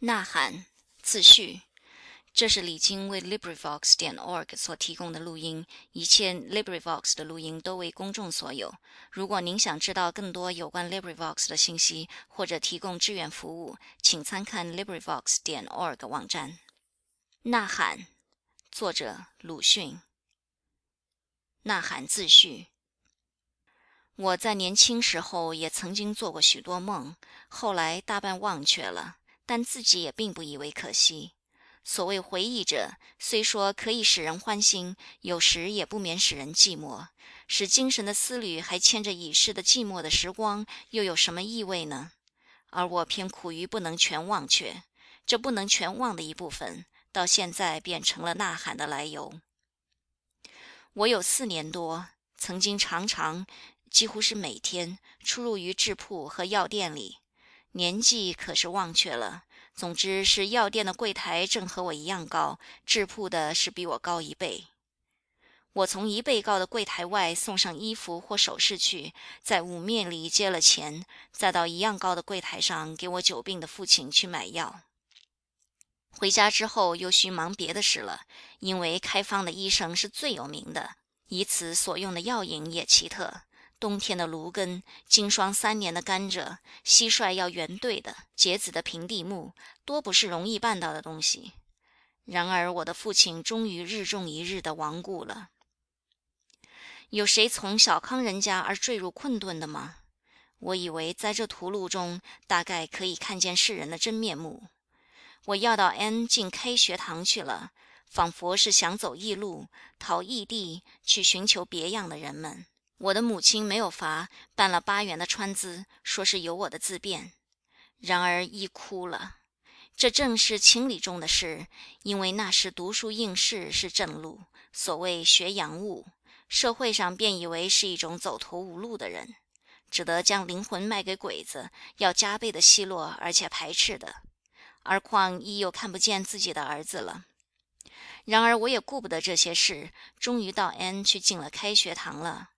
呐喊，自序。这是李菁为 LibriVox 点 org 所提供的录音，一切 LibriVox 的录音都为公众所有。如果您想知道更多有关 LibriVox 的信息，或者提供志愿服务，请参看 LibriVox 点 org 网站。呐喊，作者鲁迅。呐喊自序。我在年轻时候也曾经做过许多梦，后来大半忘却了。但自己也并不以为可惜。所谓回忆者，虽说可以使人欢心，有时也不免使人寂寞。使精神的思虑还牵着已逝的寂寞的时光，又有什么意味呢？而我偏苦于不能全忘却，这不能全忘的一部分，到现在便成了呐喊的来由。我有四年多，曾经常常，几乎是每天出入于制铺和药店里。年纪可是忘却了。总之是药店的柜台正和我一样高，制铺的是比我高一倍。我从一倍高的柜台外送上衣服或首饰去，在五面里接了钱，再到一样高的柜台上给我久病的父亲去买药。回家之后又需忙别的事了，因为开方的医生是最有名的，以此所用的药引也奇特。冬天的芦根，经霜三年的甘蔗，蟋蟀要圆对的，结子的平地木，多不是容易办到的东西。然而我的父亲终于日重一日的亡故了。有谁从小康人家而坠入困顿的吗？我以为在这途路中，大概可以看见世人的真面目。我要到 N 进 K 学堂去了，仿佛是想走异路，逃异地去寻求别样的人们。我的母亲没有罚，办了八元的川资，说是有我的自便。然而一哭了。这正是情理中的事，因为那时读书应试是正路，所谓学洋务，社会上便以为是一种走投无路的人，只得将灵魂卖给鬼子，要加倍的奚落，而且排斥的。而况一又看不见自己的儿子了。然而我也顾不得这些事，终于到 N 去进了开学堂了。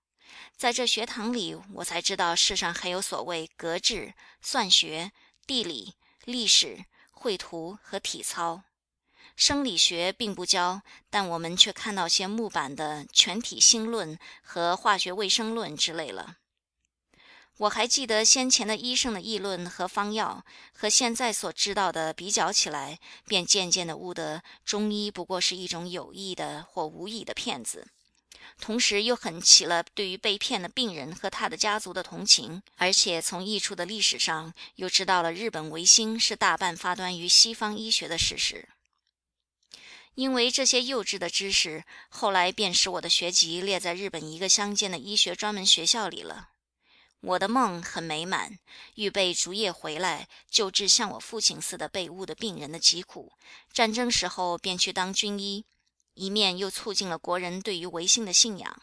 在这学堂里，我才知道世上还有所谓格致、算学、地理、历史、绘图和体操。生理学并不教，但我们却看到些木板的全体新论和化学卫生论之类了。我还记得先前的医生的议论和方药，和现在所知道的比较起来，便渐渐的悟得中医不过是一种有意的或无意的骗子。同时又很起了对于被骗的病人和他的家族的同情，而且从译出的历史上又知道了日本维新是大半发端于西方医学的事实。因为这些幼稚的知识，后来便使我的学籍列在日本一个乡间的医学专门学校里了。我的梦很美满，预备逐夜回来救治像我父亲似的被误的病人的疾苦。战争时候便去当军医。一面又促进了国人对于维新的信仰。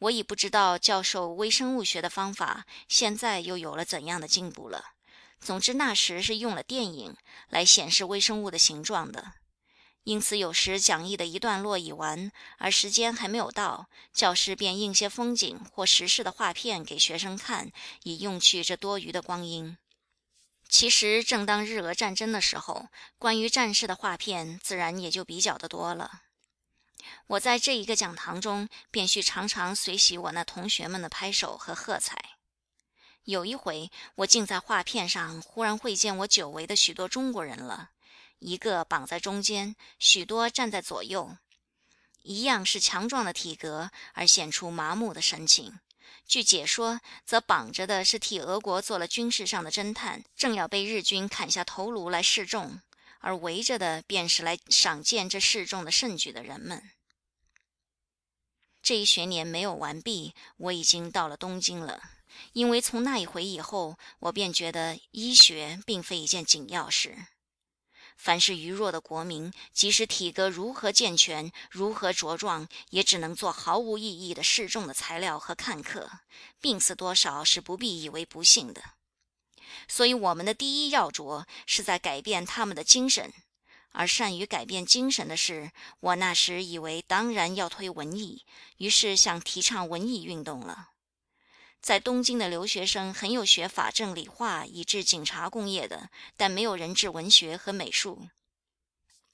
我已不知道教授微生物学的方法现在又有了怎样的进步了。总之那时是用了电影来显示微生物的形状的，因此有时讲义的一段落已完，而时间还没有到，教师便印些风景或时事的画片给学生看，以用去这多余的光阴。其实，正当日俄战争的时候，关于战事的画片自然也就比较的多了。我在这一个讲堂中，便需常常随喜我那同学们的拍手和喝彩。有一回，我竟在画片上忽然会见我久违的许多中国人了，一个绑在中间，许多站在左右，一样是强壮的体格，而显出麻木的神情。据解说，则绑着的是替俄国做了军事上的侦探，正要被日军砍下头颅来示众；而围着的便是来赏见这示众的盛举的人们。这一学年没有完毕，我已经到了东京了。因为从那一回以后，我便觉得医学并非一件紧要事。凡是愚弱的国民，即使体格如何健全、如何茁壮，也只能做毫无意义的示众的材料和看客。病死多少是不必以为不幸的。所以，我们的第一要着是在改变他们的精神。而善于改变精神的是，我那时以为当然要推文艺，于是想提倡文艺运动了。在东京的留学生很有学法政理化以至警察工业的，但没有人治文学和美术。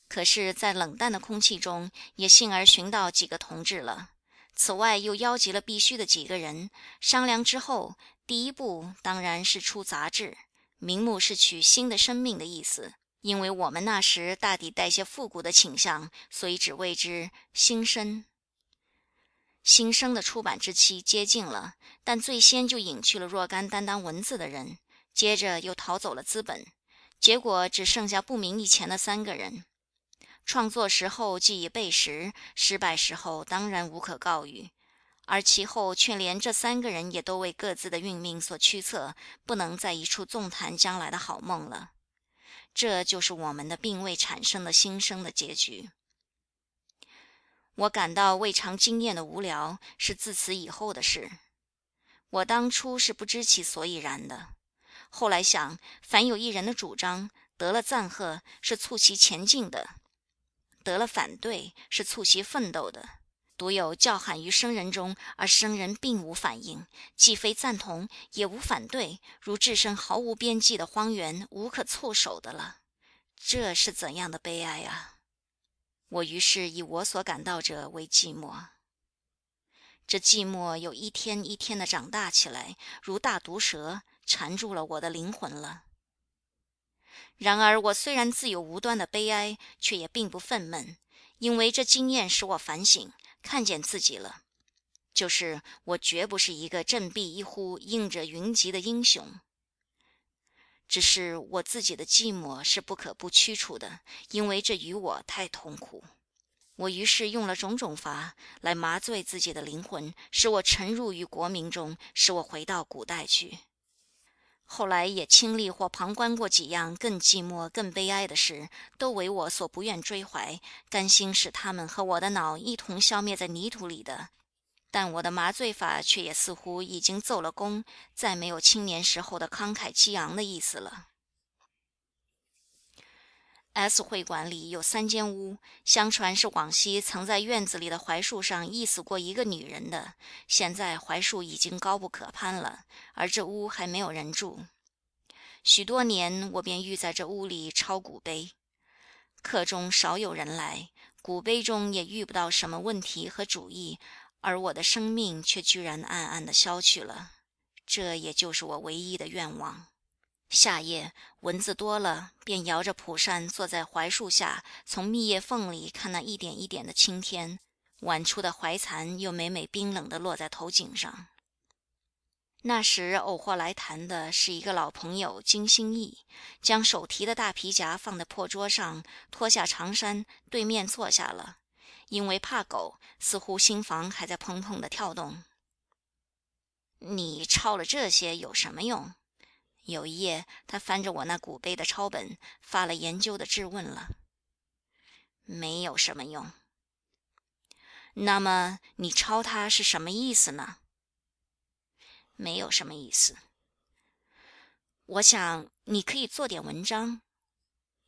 可是，在冷淡的空气中，也幸而寻到几个同志了。此外，又邀集了必须的几个人。商量之后，第一步当然是出杂志，名目是取“新的生命”的意思。因为我们那时大抵带些复古的倾向，所以只谓之“新生”。新生的出版之期接近了，但最先就隐去了若干担当文字的人，接着又逃走了资本，结果只剩下不明以前的三个人。创作时候既已背时，失败时候当然无可告语，而其后却连这三个人也都为各自的运命所驱策，不能在一处纵谈将来的好梦了。这就是我们的并未产生的新生的结局。我感到未尝经验的无聊是自此以后的事。我当初是不知其所以然的，后来想，凡有一人的主张得了赞贺，是促其前进的。得了反对是促其奋斗的，独有叫喊于生人中，而生人并无反应，既非赞同，也无反对，如置身毫无边际的荒原，无可措手的了。这是怎样的悲哀啊！我于是以我所感到者为寂寞，这寂寞有一天一天的长大起来，如大毒蛇缠住了我的灵魂了。然而，我虽然自有无端的悲哀，却也并不愤懑，因为这经验使我反省，看见自己了，就是我绝不是一个振臂一呼应着云集的英雄。只是我自己的寂寞是不可不驱除的，因为这与我太痛苦。我于是用了种种法来麻醉自己的灵魂，使我沉入于国民中，使我回到古代去。后来也亲历或旁观过几样更寂寞、更悲哀的事，都为我所不愿追怀，甘心使他们和我的脑一同消灭在泥土里的。但我的麻醉法却也似乎已经奏了功，再没有青年时候的慷慨激昂的意思了。S 会馆里有三间屋，相传是往昔曾在院子里的槐树上缢死过一个女人的。现在槐树已经高不可攀了，而这屋还没有人住。许多年，我便欲在这屋里抄古碑，课中少有人来，古碑中也遇不到什么问题和主意，而我的生命却居然暗暗的消去了。这也就是我唯一的愿望。夏夜蚊子多了，便摇着蒲扇坐在槐树下，从密叶缝里看那一点一点的青天。晚出的槐蚕又每每冰冷地落在头颈上。那时偶或来谈的是一个老朋友金星义，将手提的大皮夹放在破桌上，脱下长衫，对面坐下了。因为怕狗，似乎心房还在砰砰的跳动。你抄了这些有什么用？有一夜，他翻着我那古碑的抄本，发了研究的质问了。没有什么用。那么你抄它是什么意思呢？没有什么意思。我想你可以做点文章。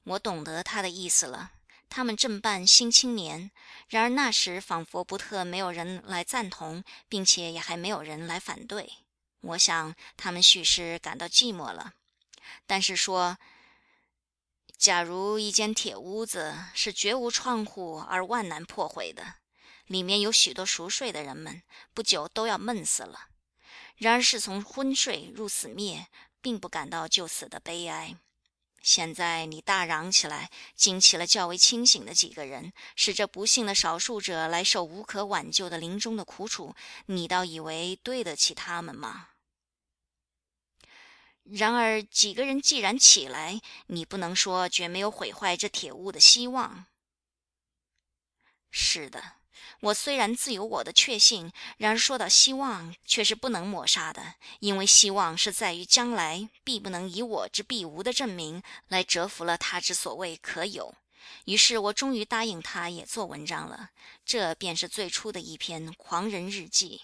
我懂得他的意思了。他们正办《新青年》，然而那时仿佛不特没有人来赞同，并且也还没有人来反对。我想他们许是感到寂寞了，但是说，假如一间铁屋子是绝无窗户而万难破毁的，里面有许多熟睡的人们，不久都要闷死了。然而是从昏睡入死灭，并不感到就死的悲哀。现在你大嚷起来，惊起了较为清醒的几个人，使这不幸的少数者来受无可挽救的临终的苦楚，你倒以为对得起他们吗？然而几个人既然起来，你不能说绝没有毁坏这铁屋的希望。是的。我虽然自有我的确信，然而说到希望，却是不能抹杀的，因为希望是在于将来必不能以我之必无的证明来折服了他之所谓可有。于是我终于答应他也做文章了，这便是最初的一篇狂人日记。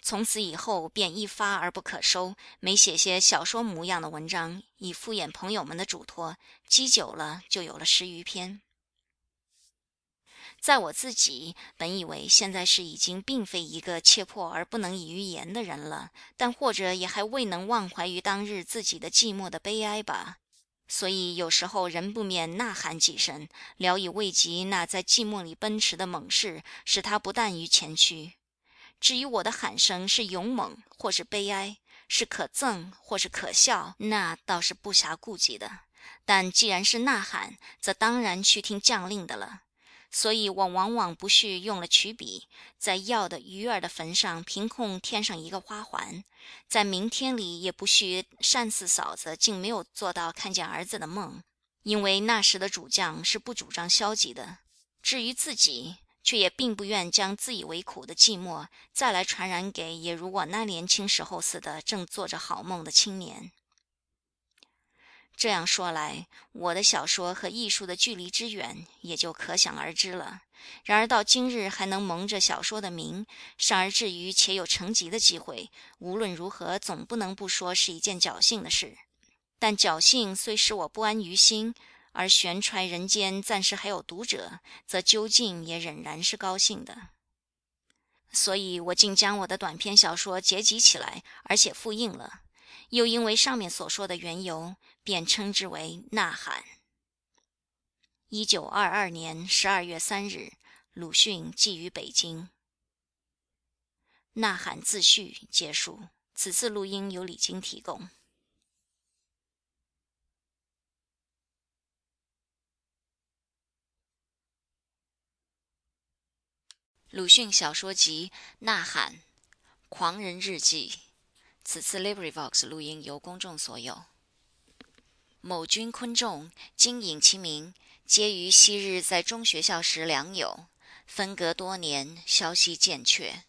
从此以后便一发而不可收，每写些小说模样的文章，以敷衍朋友们的嘱托，积久了就有了十余篇。在我自己本以为现在是已经并非一个切迫而不能以于言的人了，但或者也还未能忘怀于当日自己的寂寞的悲哀吧。所以有时候人不免呐喊几声，聊以慰藉那在寂寞里奔驰的猛士，使他不惮于前驱。至于我的喊声是勇猛或是悲哀，是可憎或是可笑，那倒是不暇顾及的。但既然是呐喊，则当然去听将令的了。所以我往往不恤用了曲笔，在要的鱼儿的坟上凭空添上一个花环，在明天里也不恤单四嫂子竟没有做到看见儿子的梦，因为那时的主将是不主张消极的。至于自己，却也并不愿将自以为苦的寂寞再来传染给也如我那年轻时候似的正做着好梦的青年。这样说来，我的小说和艺术的距离之远也就可想而知了。然而到今日还能蒙着小说的名，尚而至于且有成集的机会，无论如何总不能不说是一件侥幸的事。但侥幸虽使我不安于心，而悬揣人间暂时还有读者，则究竟也仍然是高兴的。所以我竟将我的短篇小说结集起来，而且复印了。又因为上面所说的缘由，便称之为《呐喊》。一九二二年十二月三日，鲁迅寄于北京。《呐喊》自序结束。此次录音由李菁提供。鲁迅小说集《呐喊》，《狂人日记》。此次 LibriVox 录音由公众所有。某君昆仲，今引其名，皆于昔日在中学校时良友，分隔多年，消息渐却。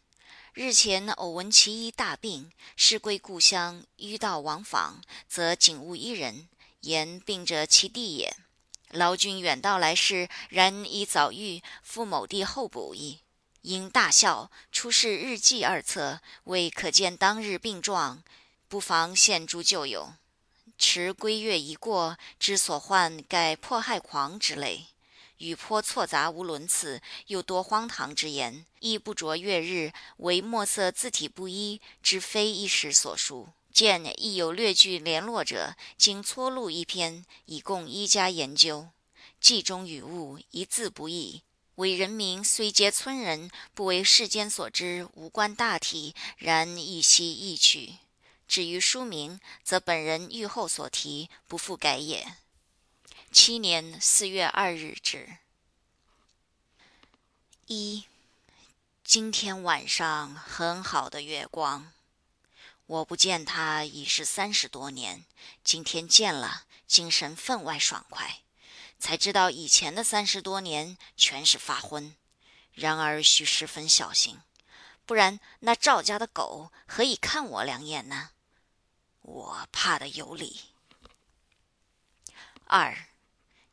日前偶闻其一大病，是归故乡，迂道往访，则仅误一人，言病者其弟也。劳君远道来视，然已早愈，复某地候补矣。因大笑，出示日记二册，为可见当日病状，不妨现诸旧友。持归月已过，之所患盖迫害狂之类，语颇错杂无伦次，又多荒唐之言，亦不着月日，为墨色字体不一，之非一时所书。见亦有略具联络者，经撮录一篇，以供一家研究。记中语物一字不易。为人民虽皆村人，不为世间所知，无关大体，然一悉意去。至于书名，则本人御后所提，不复改也。七年四月二日止。一，今天晚上很好的月光，我不见它已是三十多年，今天见了，精神分外爽快。才知道以前的三十多年全是发昏，然而需十分小心，不然那赵家的狗何以看我两眼呢？我怕的有理。二，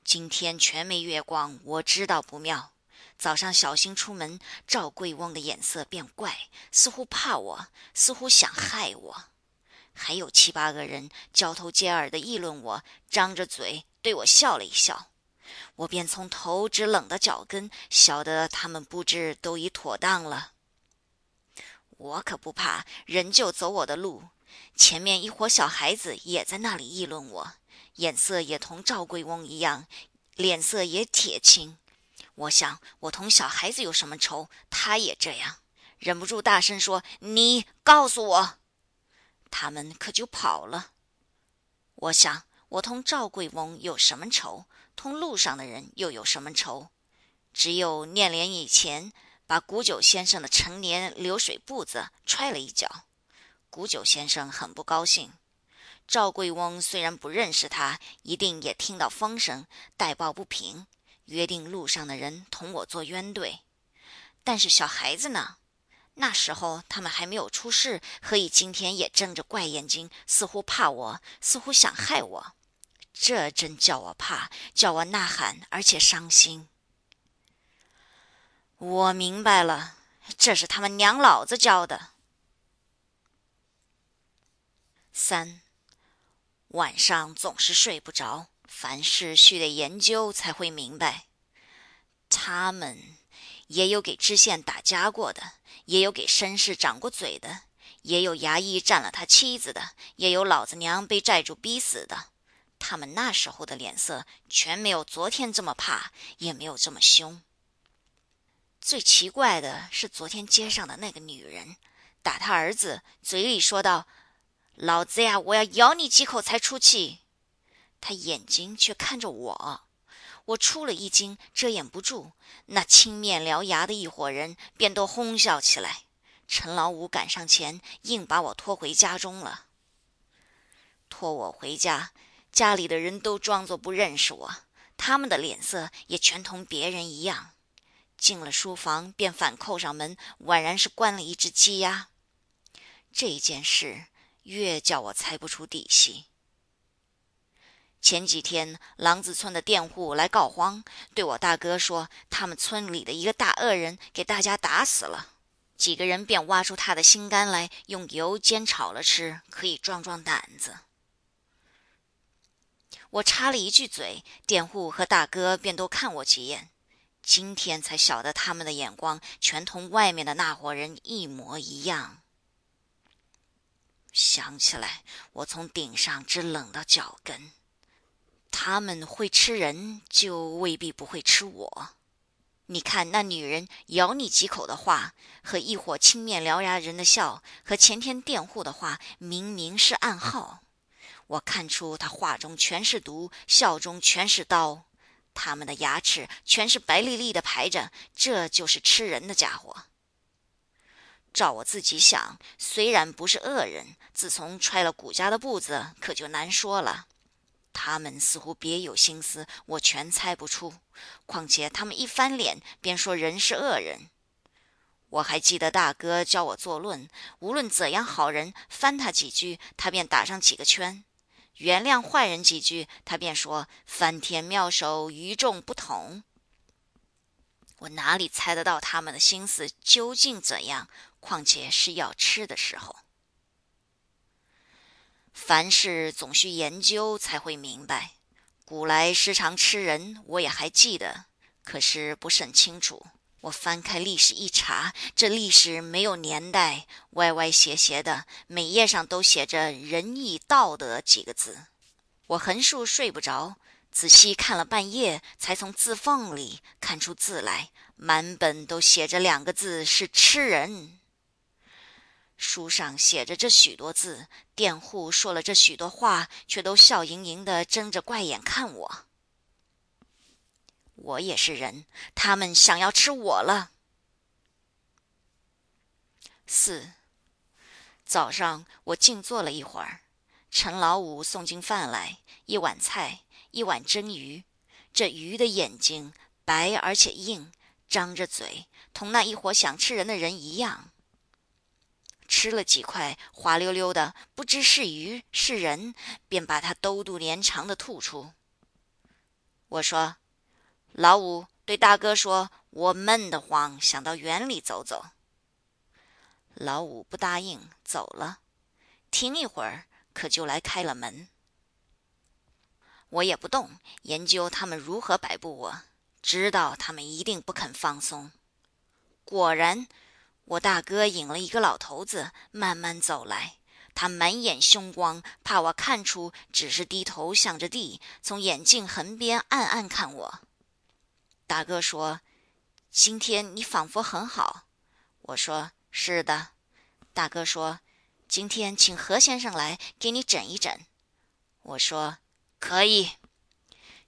今天全没月光，我知道不妙。早上小心出门，赵贵翁的眼色变怪，似乎怕我，似乎想害我。还有七八个人交头接耳的议论我，张着嘴对我笑了一笑。我便从头直冷到脚跟，晓得他们布置都已妥当了。我可不怕，仍旧走我的路。前面一伙小孩子也在那里议论我，眼色也同赵贵翁一样，脸色也铁青。我想，我同小孩子有什么仇？他也这样，忍不住大声说：“你告诉我！”他们可就跑了。我想，我同赵贵翁有什么仇？同路上的人又有什么仇？只有念莲以前把古九先生的陈年流水簿子踹了一脚，古九先生很不高兴。赵贵翁虽然不认识他，一定也听到风声，代报不平，约定路上的人同我做冤对。但是小孩子呢？那时候他们还没有出世，何以今天也睁着怪眼睛，似乎怕我，似乎想害我？这真叫我怕，叫我呐喊，而且伤心。我明白了，这是他们娘老子教的。三晚上总是睡不着，凡事须得研究才会明白。他们也有给知县打家过的，也有给绅士掌过嘴的，也有衙役占了他妻子的，也有老子娘被债主逼死的。他们那时候的脸色，全没有昨天这么怕，也没有这么凶。最奇怪的是，昨天街上的那个女人，打他儿子，嘴里说道：“老子呀，我要咬你几口才出气。”他眼睛却看着我，我出了一惊，遮掩不住。那青面獠牙的一伙人便都哄笑起来。陈老五赶上前，硬把我拖回家中了。拖我回家，家里的人都装作不认识我，他们的脸色也全同别人一样。进了书房，便反扣上门，宛然是关了一只鸡鸭。这件事越叫我猜不出底细。前几天，狼子村的佃户来告荒，对我大哥说，他们村里的一个大恶人给大家打死了。几个人便挖出他的心肝来，用油煎炒了吃，可以壮壮胆子。我插了一句嘴，佃户和大哥便都看我几眼。今天才晓得，他们的眼光全同外面的那伙人一模一样。想起来，我从顶上直冷到脚跟。他们会吃人，就未必不会吃我。你看那女人咬你几口的话，和一伙青面獠牙人的笑，和前天佃户的话，明明是暗号。我看出他话中全是毒，笑中全是刀。他们的牙齿全是白丽丽的排着，这就是吃人的家伙。照我自己想，虽然不是恶人，自从揣了谷家的步子，可就难说了。他们似乎别有心思，我全猜不出。况且他们一翻脸，便说人是恶人。我还记得大哥教我作论，无论怎样好人，翻他几句，他便打上几个圈；原谅坏人几句，他便说翻天妙手，与众不同。我哪里猜得到他们的心思究竟怎样？况且是要吃的时候。凡事总需研究才会明白。古来时常吃人，我也还记得，可是不甚清楚。我翻开历史一查，这历史没有年代，歪歪斜斜的，每页上都写着“仁义道德”几个字。我横竖睡不着，仔细看了半夜，才从字缝里看出字来，满本都写着两个字：是吃人。书上写着这许多字，佃户说了这许多话，却都笑盈盈的睁着怪眼看我。我也是人，他们想要吃我了。四早上我静坐了一会儿，陈老五送进饭来，一碗菜，一碗蒸鱼。这鱼的眼睛白而且硬，张着嘴，同那一伙想吃人的人一样。吃了几块，滑溜溜的，不知是鱼是人，便把它兜肚连肠的吐出。我说：“老五对大哥说，我闷得慌，想到园里走走。”老五不答应，走了。停一会儿，可就来开了门。我也不动，研究他们如何摆布我，知道他们一定不肯放松。果然。我大哥引了一个老头子慢慢走来，他满眼凶光，怕我看出，只是低头向着地，从眼镜横边暗暗看我。大哥说：“今天你仿佛很好。”我说：“是的。”大哥说：“今天请何先生来给你诊一诊。”我说：“可以。”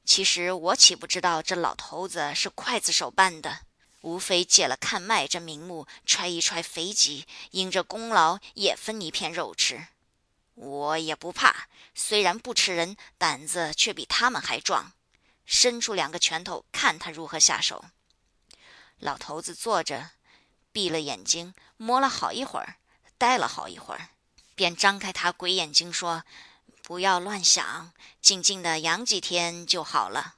其实我岂不知道这老头子是刽子手办的。无非借了看脉这名目，揣一揣肥鸡，因这功劳也分一片肉吃。我也不怕，虽然不吃人，胆子却比他们还壮。伸出两个拳头，看他如何下手。老头子坐着，闭了眼睛，摸了好一会儿，呆了好一会儿，便张开他鬼眼睛说：“不要乱想，静静的养几天就好了。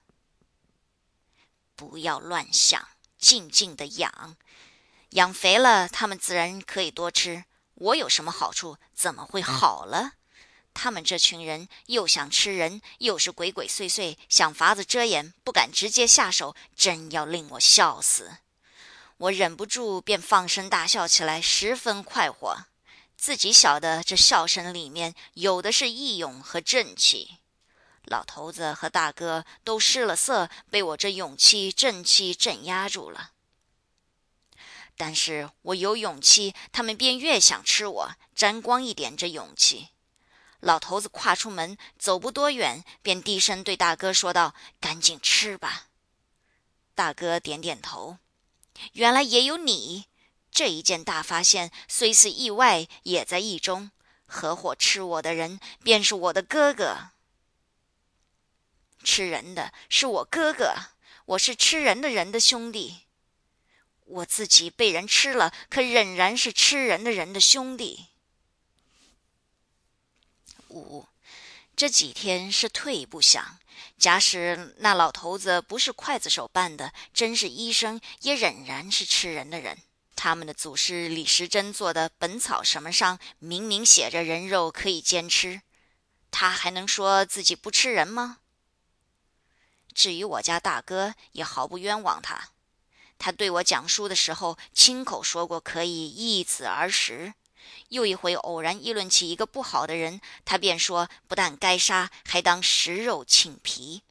不要乱想。”静静的养，养肥了，他们自然可以多吃。我有什么好处？怎么会好了？他们这群人又想吃人，又是鬼鬼祟祟，想法子遮掩，不敢直接下手，真要令我笑死。我忍不住便放声大笑起来，十分快活。自己晓得这笑声里面有的是义勇和正气。老头子和大哥都失了色，被我这勇气、正气镇压住了。但是我有勇气，他们便越想吃我，沾光一点这勇气。老头子跨出门，走不多远，便低声对大哥说道：“赶紧吃吧。”大哥点点头。原来也有你，这一件大发现虽是意外，也在意中。合伙吃我的人，便是我的哥哥。吃人的是我哥哥，我是吃人的人的兄弟。我自己被人吃了，可仍然是吃人的人的兄弟。五，这几天是退一步想，假使那老头子不是刽子手办的，真是医生，也仍然是吃人的人。他们的祖师李时珍做的《本草》什么上，明明写着人肉可以煎吃，他还能说自己不吃人吗？至于我家大哥，也毫不冤枉他。他对我讲书的时候，亲口说过可以易子而食。又一回偶然议论起一个不好的人，他便说不但该杀，还当食肉请皮。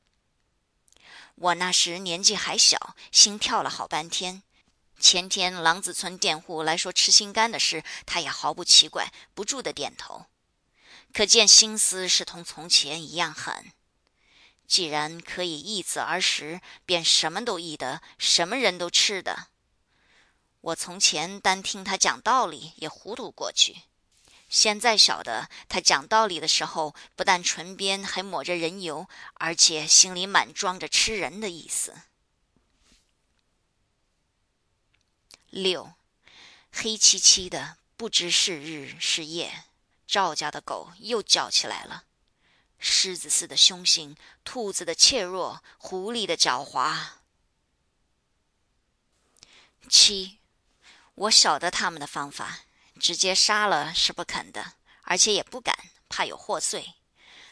我那时年纪还小，心跳了好半天。前天狼子村佃户来说吃心肝的事，他也毫不奇怪，不住的点头。可见心思是同从前一样狠。既然可以易子而食，便什么都易得，什么人都吃的。我从前单听他讲道理，也糊涂过去；现在晓得他讲道理的时候，不但唇边还抹着人油，而且心里满装着吃人的意思。六，黑漆漆的，不知是日是夜，赵家的狗又叫起来了。狮子似的凶性，兔子的怯弱，狐狸的狡猾。七，我晓得他们的方法，直接杀了是不肯的，而且也不敢，怕有祸祟，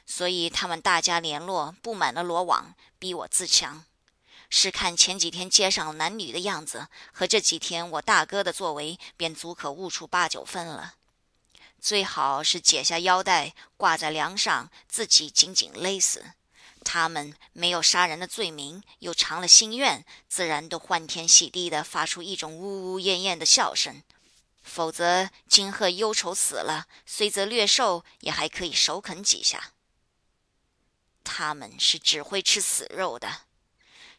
所以他们大家联络，布满了罗网，逼我自强。是看前几天街上男女的样子，和这几天我大哥的作为，便足可悟出八九分了。最好是解下腰带挂在梁上，自己紧紧勒死。他们没有杀人的罪名，又偿了心愿，自然都欢天喜地的发出一种呜呜咽咽的笑声。否则，金鹤忧愁死了，虽则略瘦，也还可以手啃几下。他们是只会吃死肉的。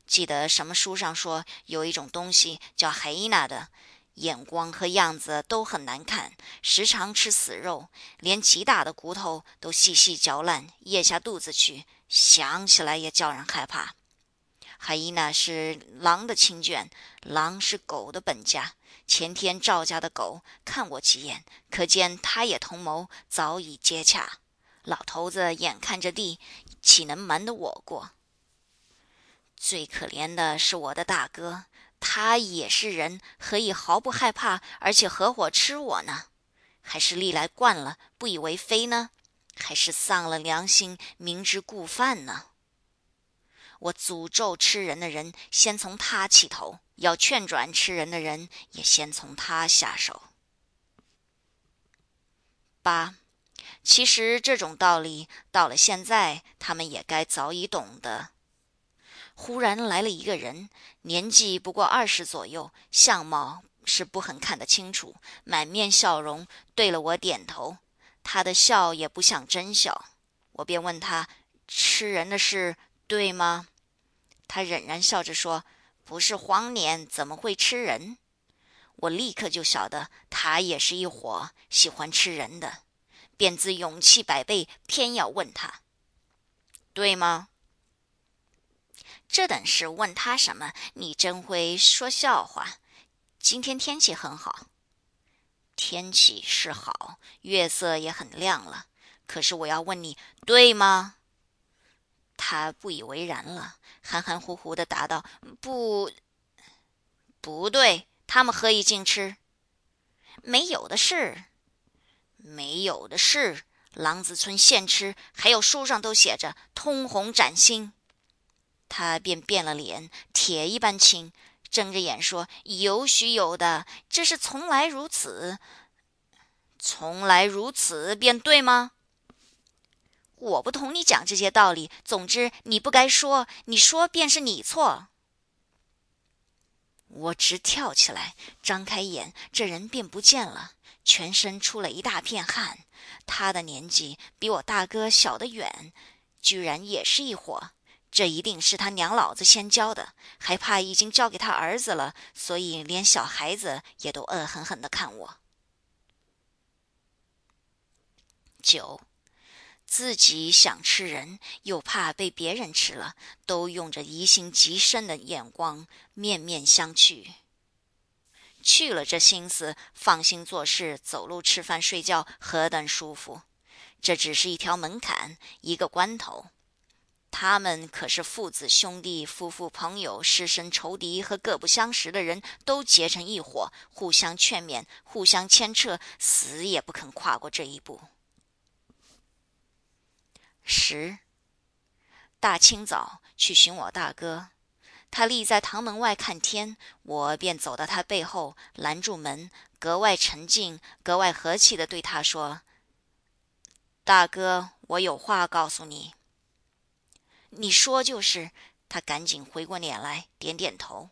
记得什么书上说，有一种东西叫海伊娜的。眼光和样子都很难看，时常吃死肉，连极大的骨头都细细嚼烂，咽下肚子去，想起来也叫人害怕。海伊娜是狼的亲眷，狼是狗的本家。前天赵家的狗看我几眼，可见他也同谋，早已接洽。老头子眼看着地，岂能瞒得我过？最可怜的是我的大哥。他也是人，何以毫不害怕，而且合伙吃我呢？还是历来惯了，不以为非呢？还是丧了良心，明知故犯呢？我诅咒吃人的人，先从他起头；要劝转吃人的人，也先从他下手。八，其实这种道理，到了现在，他们也该早已懂得。忽然来了一个人，年纪不过二十左右，相貌是不很看得清楚，满面笑容，对了我点头。他的笑也不像真笑，我便问他：“吃人的事对吗？”他仍然笑着说：“不是荒年，怎么会吃人？”我立刻就晓得他也是一伙喜欢吃人的，便自勇气百倍，偏要问他：“对吗？”这等事问他什么？你真会说笑话。今天天气很好，天气是好，月色也很亮了。可是我要问你，对吗？他不以为然了，含含糊糊的答道：“不，不对。他们何以尽吃？没有的事，没有的事。狼子村现吃，还有书上都写着，通红崭新。”他便变了脸，铁一般青，睁着眼说：“有许有的，这是从来如此。从来如此便对吗？我不同你讲这些道理。总之，你不该说，你说便是你错。”我直跳起来，张开眼，这人便不见了，全身出了一大片汗。他的年纪比我大哥小得远，居然也是一伙。这一定是他娘老子先教的，还怕已经交给他儿子了，所以连小孩子也都恶狠狠地看我。九。自己想吃人，又怕被别人吃了，都用着疑心极深的眼光，面面相觑。去了这心思，放心做事、走路、吃饭、睡觉，何等舒服！这只是一条门槛，一个关头。他们可是父子、兄弟、夫妇、朋友、师生、仇敌和各不相识的人，都结成一伙，互相劝勉，互相牵扯，死也不肯跨过这一步。十大清早去寻我大哥，他立在堂门外看天，我便走到他背后拦住门，格外沉静、格外和气地对他说：“大哥，我有话告诉你。”你说就是。他赶紧回过脸来，点点头。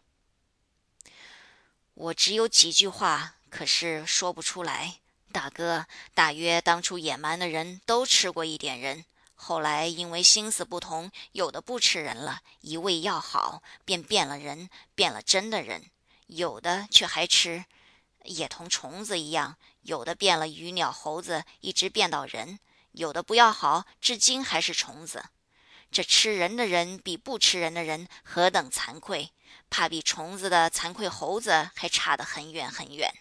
我只有几句话，可是说不出来。大哥，大约当初野蛮的人都吃过一点人。后来因为心思不同，有的不吃人了，一味要好，便变了人，变了真的人；有的却还吃，也同虫子一样；有的变了鱼鸟猴子，一直变到人；有的不要好，至今还是虫子。这吃人的人比不吃人的人何等惭愧，怕比虫子的惭愧猴子还差得很远很远。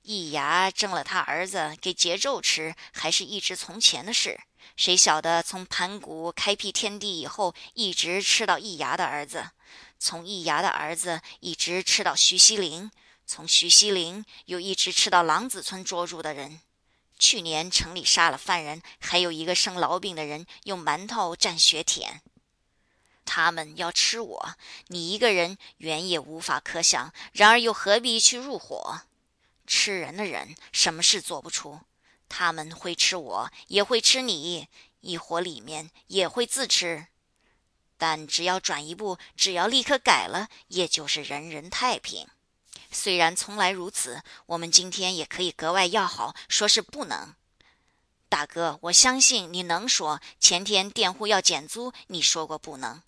易牙挣了他儿子给桀纣吃，还是一直从前的事。谁晓得从盘古开辟天地以后，一直吃到易牙的儿子，从易牙的儿子一直吃到徐熙林，从徐熙林又一直吃到狼子村捉住的人。去年城里杀了犯人，还有一个生痨病的人用馒头蘸血舔。他们要吃我，你一个人原也无法可想，然而又何必去入伙？吃人的人什么事做不出？他们会吃我，也会吃你，一伙里面也会自吃。但只要转一步，只要立刻改了，也就是人人太平。虽然从来如此，我们今天也可以格外要好，说是不能。大哥，我相信你能说。前天佃户要减租，你说过不能。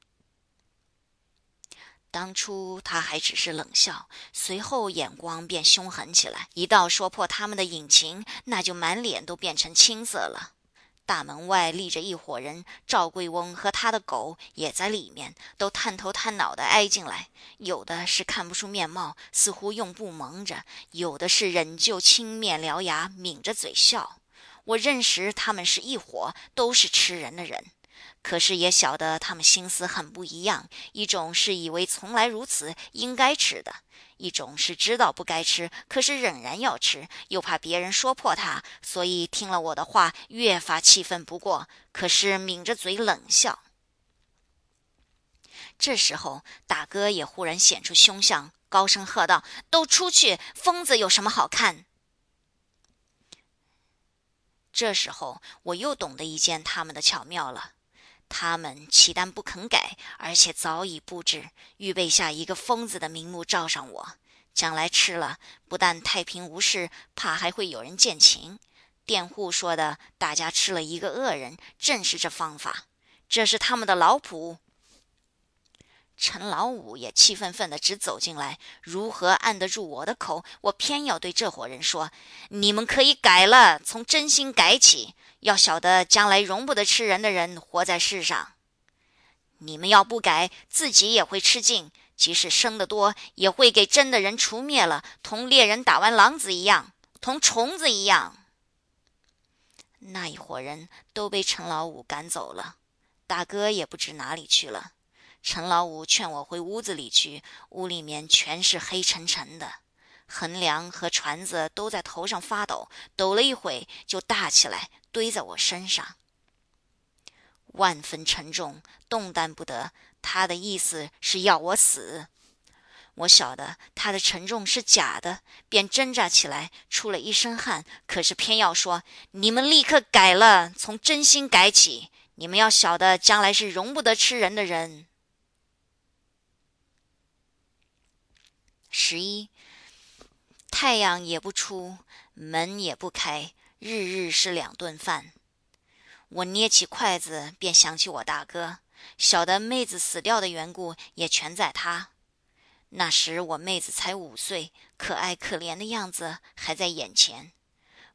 当初他还只是冷笑，随后眼光便凶狠起来。一到说破他们的隐情，那就满脸都变成青色了。大门外立着一伙人，赵贵翁和他的狗也在里面，都探头探脑的挨进来。有的是看不出面貌，似乎用布蒙着；有的是仍旧青面獠牙，抿着嘴笑。我认识他们是一伙，都是吃人的人。可是也晓得他们心思很不一样，一种是以为从来如此应该吃的，一种是知道不该吃，可是仍然要吃，又怕别人说破他，所以听了我的话越发气愤不过，可是抿着嘴冷笑。这时候大哥也忽然显出凶相，高声喝道：“都出去！疯子有什么好看？”这时候我又懂得一件他们的巧妙了。他们岂但不肯改，而且早已布置预备下一个疯子的名目罩上我。将来吃了，不但太平无事，怕还会有人见情。佃户说的，大家吃了一个恶人，正是这方法。这是他们的老谱。陈老五也气愤愤的直走进来，如何按得住我的口？我偏要对这伙人说：你们可以改了，从真心改起。要晓得，将来容不得吃人的人活在世上。你们要不改，自己也会吃尽；即使生得多，也会给真的人除灭了，同猎人打完狼子一样，同虫子一样。那一伙人都被陈老五赶走了，大哥也不知哪里去了。陈老五劝我回屋子里去，屋里面全是黑沉沉的，横梁和船子都在头上发抖，抖了一会就大起来。堆在我身上，万分沉重，动弹不得。他的意思是要我死。我晓得他的沉重是假的，便挣扎起来，出了一身汗。可是偏要说：“你们立刻改了，从真心改起。你们要晓得，将来是容不得吃人的人。”十一，太阳也不出，门也不开，日日是两顿饭。我捏起筷子，便想起我大哥，晓得妹子死掉的缘故，也全在他。那时我妹子才五岁，可爱可怜的样子还在眼前。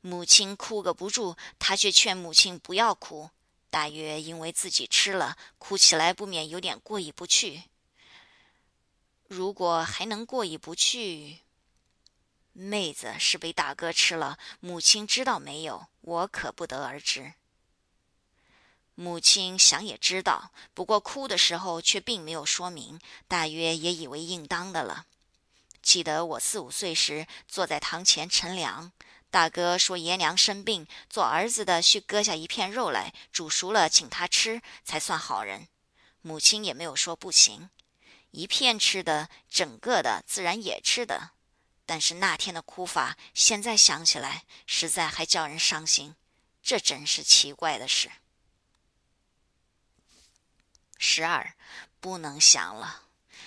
母亲哭个不住，他却劝母亲不要哭，大约因为自己吃了，哭起来不免有点过意不去。如果还能过意不去，妹子是被大哥吃了，母亲知道没有？我可不得而知。母亲想也知道，不过哭的时候却并没有说明，大约也以为应当的了。记得我四五岁时，坐在堂前乘凉，大哥说爷娘生病，做儿子的需割下一片肉来，煮熟了请他吃，才算好人。母亲也没有说不行，一片吃的，整个的自然也吃的。但是那天的哭法，现在想起来，实在还叫人伤心。这真是奇怪的事。十二，不能想了。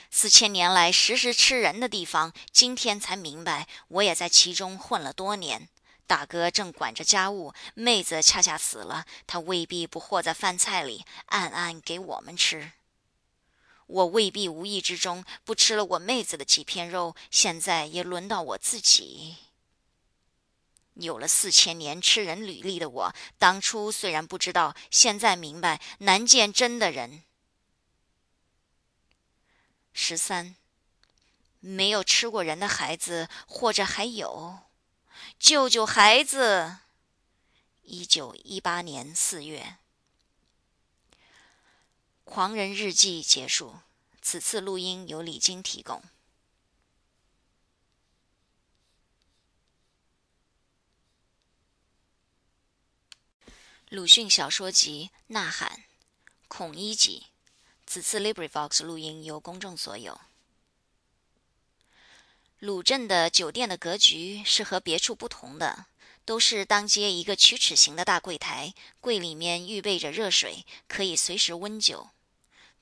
四千年来时时吃人的地方，今天才明白，我也在其中混了多年。大哥正管着家务，妹子恰恰死了，他未必不和在饭菜里，暗暗给我们吃。我未必无意之中不吃了我妹子的几片肉，现在也轮到我自己。有了四千年吃人履历的我，当初虽然不知道，现在明白，难见真的人。十三，没有吃过人的孩子，或者还有，救救孩子！一九一八年四月，《狂人日记》结束。此次录音由李晶提供。鲁迅小说集《呐喊》，孔乙己。此次 LibriVox 录音由公众所有。鲁镇的酒店的格局是和别处不同的，都是当街一个曲尺形的大柜台，柜里面预备着热水，可以随时温酒。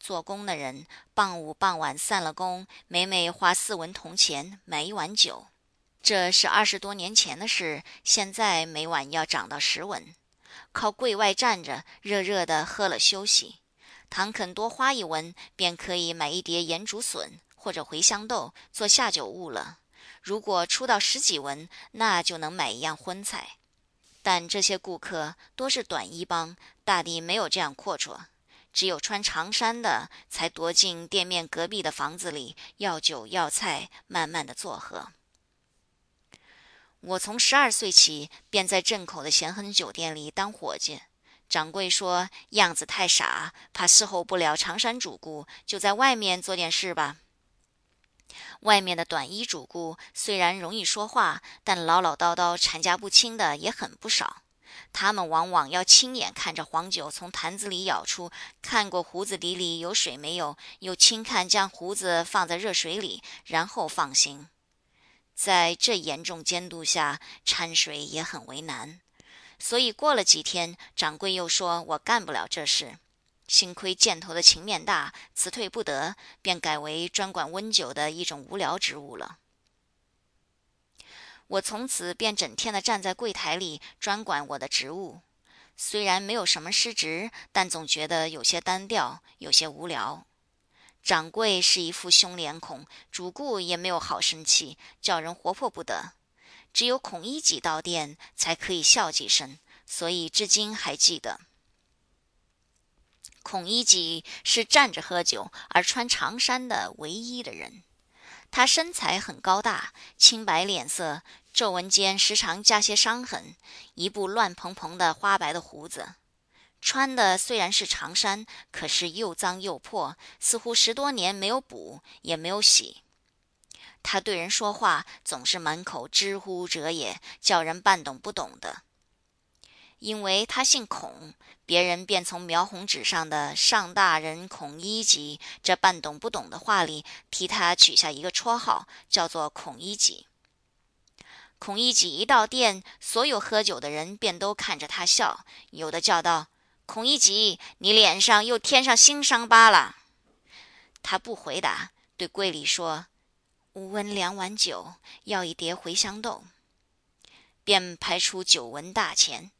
做工的人傍午傍晚散了工，每每花四文铜钱买一碗酒。这是二十多年前的事，现在每晚要涨到十文。靠柜外站着，热热的喝了休息。倘肯多花一文，便可以买一碟盐竹笋或者茴香豆做下酒物了。如果出到十几文，那就能买一样荤菜。但这些顾客多是短衣帮，大抵没有这样阔绰。只有穿长衫的，才踱进店面隔壁的房子里要酒要菜，慢慢的坐喝。我从十二岁起，便在镇口的咸亨酒店里当伙计。掌柜说：“样子太傻，怕伺候不了长衫主顾，就在外面做点事吧。”外面的短衣主顾虽然容易说话，但唠唠叨叨、缠夹不清的也很不少。他们往往要亲眼看着黄酒从坛子里舀出，看过胡子底里有水没有，又亲看将胡子放在热水里，然后放心。在这严重监督下，掺水也很为难。所以过了几天，掌柜又说我干不了这事。幸亏箭头的情面大，辞退不得，便改为专管温酒的一种无聊职务了。我从此便整天的站在柜台里，专管我的职务。虽然没有什么失职，但总觉得有些单调，有些无聊。掌柜是一副凶脸孔，主顾也没有好生气，叫人活泼不得。只有孔乙己到店，才可以笑几声，所以至今还记得。孔乙己是站着喝酒而穿长衫的唯一的人。他身材很高大，青白脸色，皱纹间时常加些伤痕，一部乱蓬蓬的花白的胡子。穿的虽然是长衫，可是又脏又破，似乎十多年没有补，也没有洗。他对人说话总是满口“知乎者也”，叫人半懂不懂的。因为他姓孔，别人便从描红纸上的“上大人孔乙己”这半懂不懂的话里，替他取下一个绰号，叫做孔乙己。孔乙己一到店，所有喝酒的人便都看着他笑，有的叫道：“孔乙己，你脸上又添上新伤疤了。”他不回答，对柜里说：“吾温两碗酒，要一碟茴香豆。”便排出酒文大钱。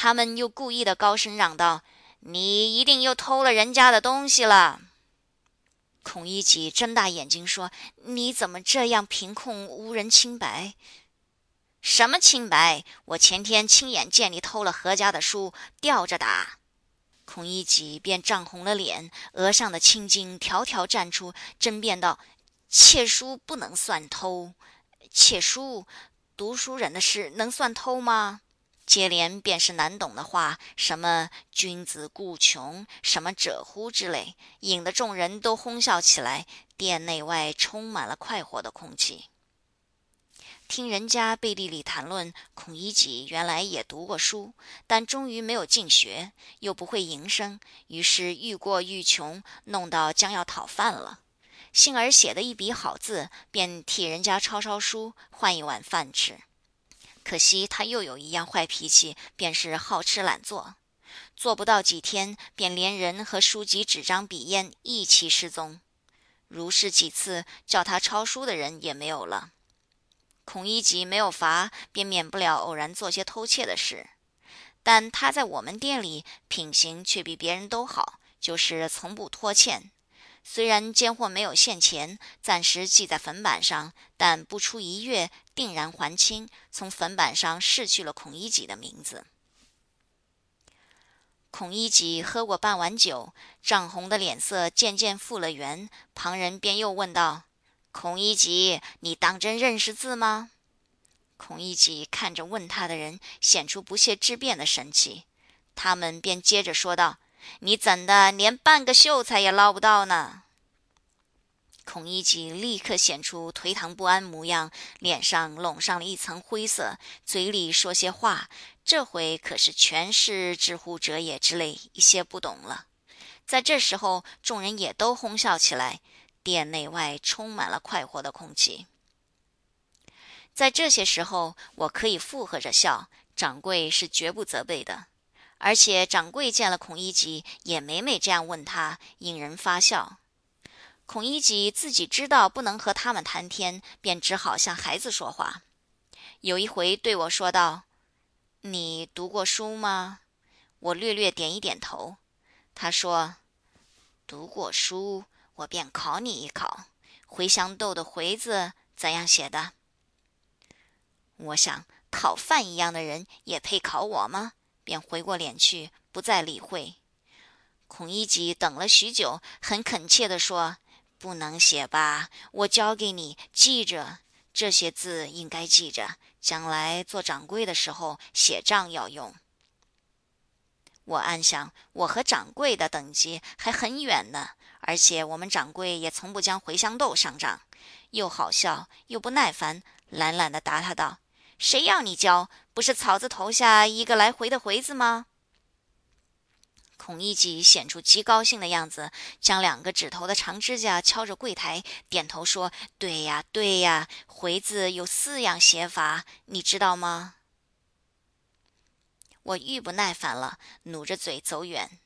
他们又故意的高声嚷道：“你一定又偷了人家的东西了。”孔乙己睁大眼睛说：“你怎么这样凭空污人清白？什么清白？我前天亲眼见你偷了何家的书，吊着打。”孔乙己便涨红了脸，额上的青筋条条绽出，争辩道：“窃书不能算偷，窃书，读书人的事能算偷吗？”接连便是难懂的话，什么“君子固穷”，什么“者乎”之类，引得众人都哄笑起来，店内外充满了快活的空气。听人家背地里谈论，孔乙己原来也读过书，但终于没有进学，又不会营生，于是愈过愈穷，弄到将要讨饭了。幸而写的一笔好字，便替人家抄抄书，换一碗饭吃。可惜他又有一样坏脾气，便是好吃懒做。做不到几天，便连人和书籍、纸张、笔砚一起失踪。如是几次，叫他抄书的人也没有了。孔乙己没有罚，便免不了偶然做些偷窃的事。但他在我们店里品行却比别人都好，就是从不拖欠。虽然奸货没有现钱，暂时记在坟板上，但不出一月，定然还清。从坟板上逝去了孔乙己的名字。孔乙己喝过半碗酒，涨红的脸色渐渐复了原。旁人便又问道：“孔乙己，你当真认识字吗？”孔乙己看着问他的人，显出不屑之辩的神气。他们便接着说道。你怎的连半个秀才也捞不到呢？孔乙己立刻显出颓唐不安模样，脸上笼上了一层灰色，嘴里说些话，这回可是全是“知乎者也”之类一些不懂了。在这时候，众人也都哄笑起来，店内外充满了快活的空气。在这些时候，我可以附和着笑，掌柜是绝不责备的。而且掌柜见了孔乙己，也每每这样问他，引人发笑。孔乙己自己知道不能和他们谈天，便只好向孩子说话。有一回对我说道：“你读过书吗？”我略略点一点头。他说：“读过书，我便考你一考。茴香豆的茴字怎样写的？”我想，讨饭一样的人也配考我吗？便回过脸去，不再理会。孔乙己等了许久，很恳切地说：“不能写吧？我教给你，记着这些字，应该记着，将来做掌柜的时候写账要用。”我暗想，我和掌柜的等级还很远呢，而且我们掌柜也从不将茴香豆上账。又好笑又不耐烦，懒懒地答他道：“谁要你教？”不是草字头下一个来回的回字吗？孔乙己显出极高兴的样子，将两个指头的长指甲敲着柜台，点头说：“对呀，对呀，回字有四样写法，你知道吗？”我愈不耐烦了，努着嘴走远。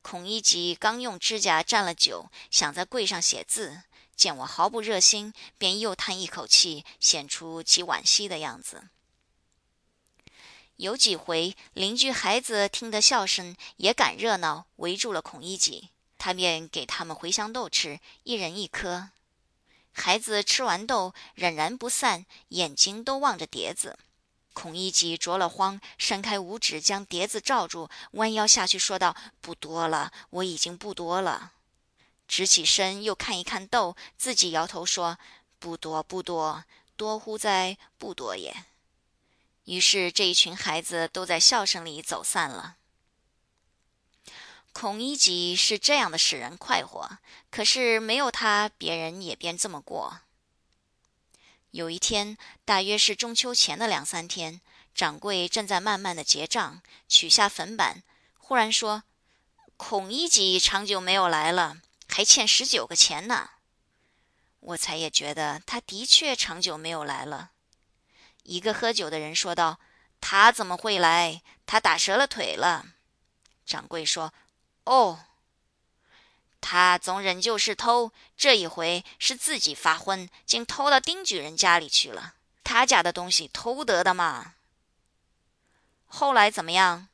孔乙己刚用指甲蘸了酒，想在柜上写字，见我毫不热心，便又叹一口气，显出极惋惜的样子。有几回，邻居孩子听得笑声，也赶热闹，围住了孔乙己，他便给他们茴香豆吃，一人一颗。孩子吃完豆，仍然不散，眼睛都望着碟子。孔乙己着了慌，伸开五指将碟子罩住，弯腰下去说道：“不多了，我已经不多了。”直起身又看一看豆，自己摇头说：“不多，不多，多乎哉不多也。”于是这一群孩子都在笑声里走散了。孔乙己是这样的使人快活，可是没有他，别人也便这么过。有一天，大约是中秋前的两三天，掌柜正在慢慢的结账，取下粉板，忽然说：“孔乙己长久没有来了，还欠十九个钱呢。”我才也觉得他的确长久没有来了。一个喝酒的人说道：“他怎么会来？他打折了腿了。”掌柜说：“哦，他总仍旧是偷，这一回是自己发昏，竟偷到丁举人家里去了。他家的东西偷得的嘛。后来怎么样？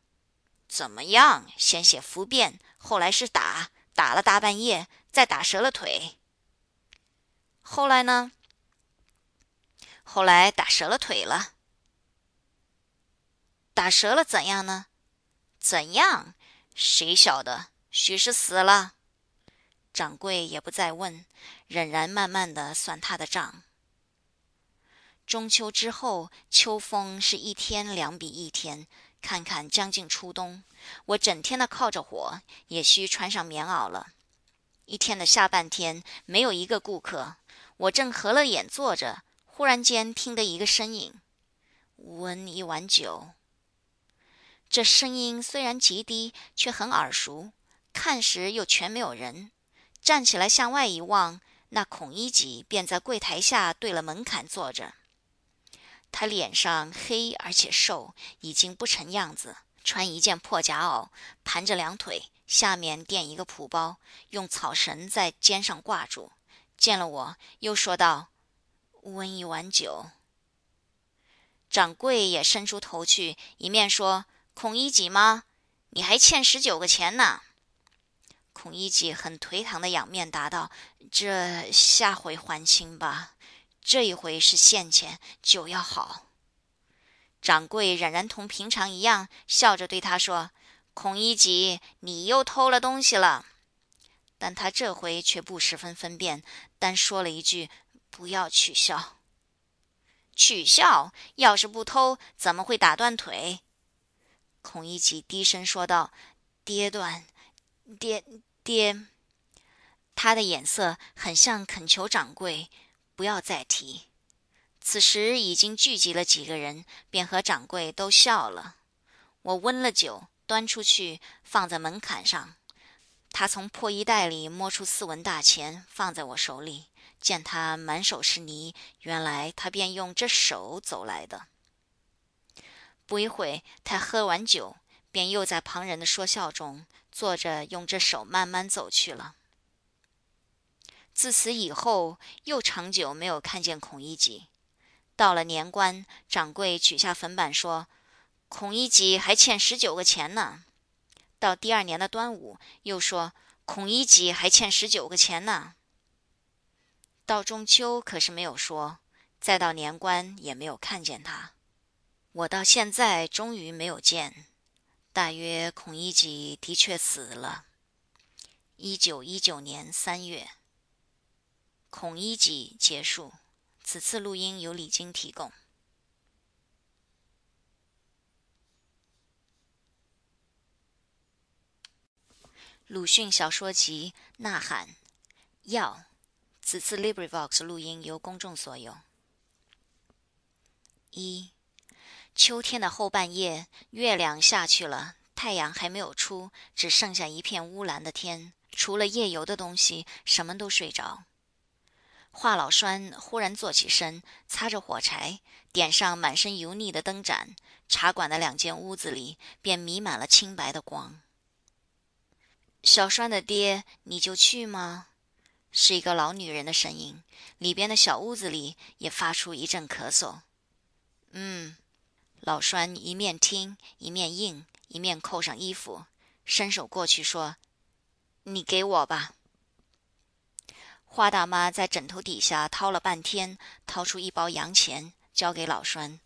怎么样？先写服辩，后来是打，打了大半夜，再打折了腿。后来呢？后来打折了腿了。打折了怎样呢？怎样？谁晓得？许是死了。掌柜也不再问，仍然慢慢的算他的账。中秋之后，秋风是一天凉比一天。看看将近初冬，我整天的靠着火，也需穿上棉袄了。一天的下半天，没有一个顾客。我正合了眼坐着，忽然间听得一个声音：“温一碗酒。”这声音虽然极低，却很耳熟。看时又全没有人。站起来向外一望，那孔乙己便在柜台下对了门槛坐着。他脸上黑而且瘦，已经不成样子，穿一件破夹袄，盘着两腿，下面垫一个蒲包，用草绳在肩上挂住。见了我，又说道：“温一碗酒。”掌柜也伸出头去，一面说：“孔乙己吗？你还欠十九个钱呢。”孔乙己很颓唐的仰面答道：“这下回还清吧。”这一回是现钱，酒要好。掌柜仍然同平常一样，笑着对他说：“孔乙己，你又偷了东西了。”但他这回却不十分分辨，单说了一句：“不要取笑。”取笑？要是不偷，怎么会打断腿？孔乙己低声说道：“跌断，跌跌。”他的眼色很像恳求掌柜。不要再提。此时已经聚集了几个人，便和掌柜都笑了。我温了酒，端出去放在门槛上。他从破衣袋里摸出四文大钱，放在我手里。见他满手是泥，原来他便用这手走来的。不一会，他喝完酒，便又在旁人的说笑中坐着，用这手慢慢走去了。自此以后，又长久没有看见孔乙己。到了年关，掌柜取下粉板说：“孔乙己还欠十九个钱呢。”到第二年的端午，又说：“孔乙己还欠十九个钱呢。”到中秋可是没有说，再到年关也没有看见他。我到现在终于没有见，大约孔乙己的确死了。一九一九年三月。孔乙己结束。此次录音由李晶提供。鲁迅小说集《呐喊》要。此次 LibriVox 录音由公众所有。一，秋天的后半夜，月亮下去了，太阳还没有出，只剩下一片乌蓝的天。除了夜游的东西，什么都睡着。华老栓忽然坐起身，擦着火柴，点上满身油腻的灯盏，茶馆的两间屋子里便弥漫了清白的光。小栓的爹，你就去吗？是一个老女人的声音。里边的小屋子里也发出一阵咳嗽。嗯，老栓一面听，一面应，一面扣上衣服，伸手过去说：“你给我吧。”花大妈在枕头底下掏了半天，掏出一包洋钱，交给老栓。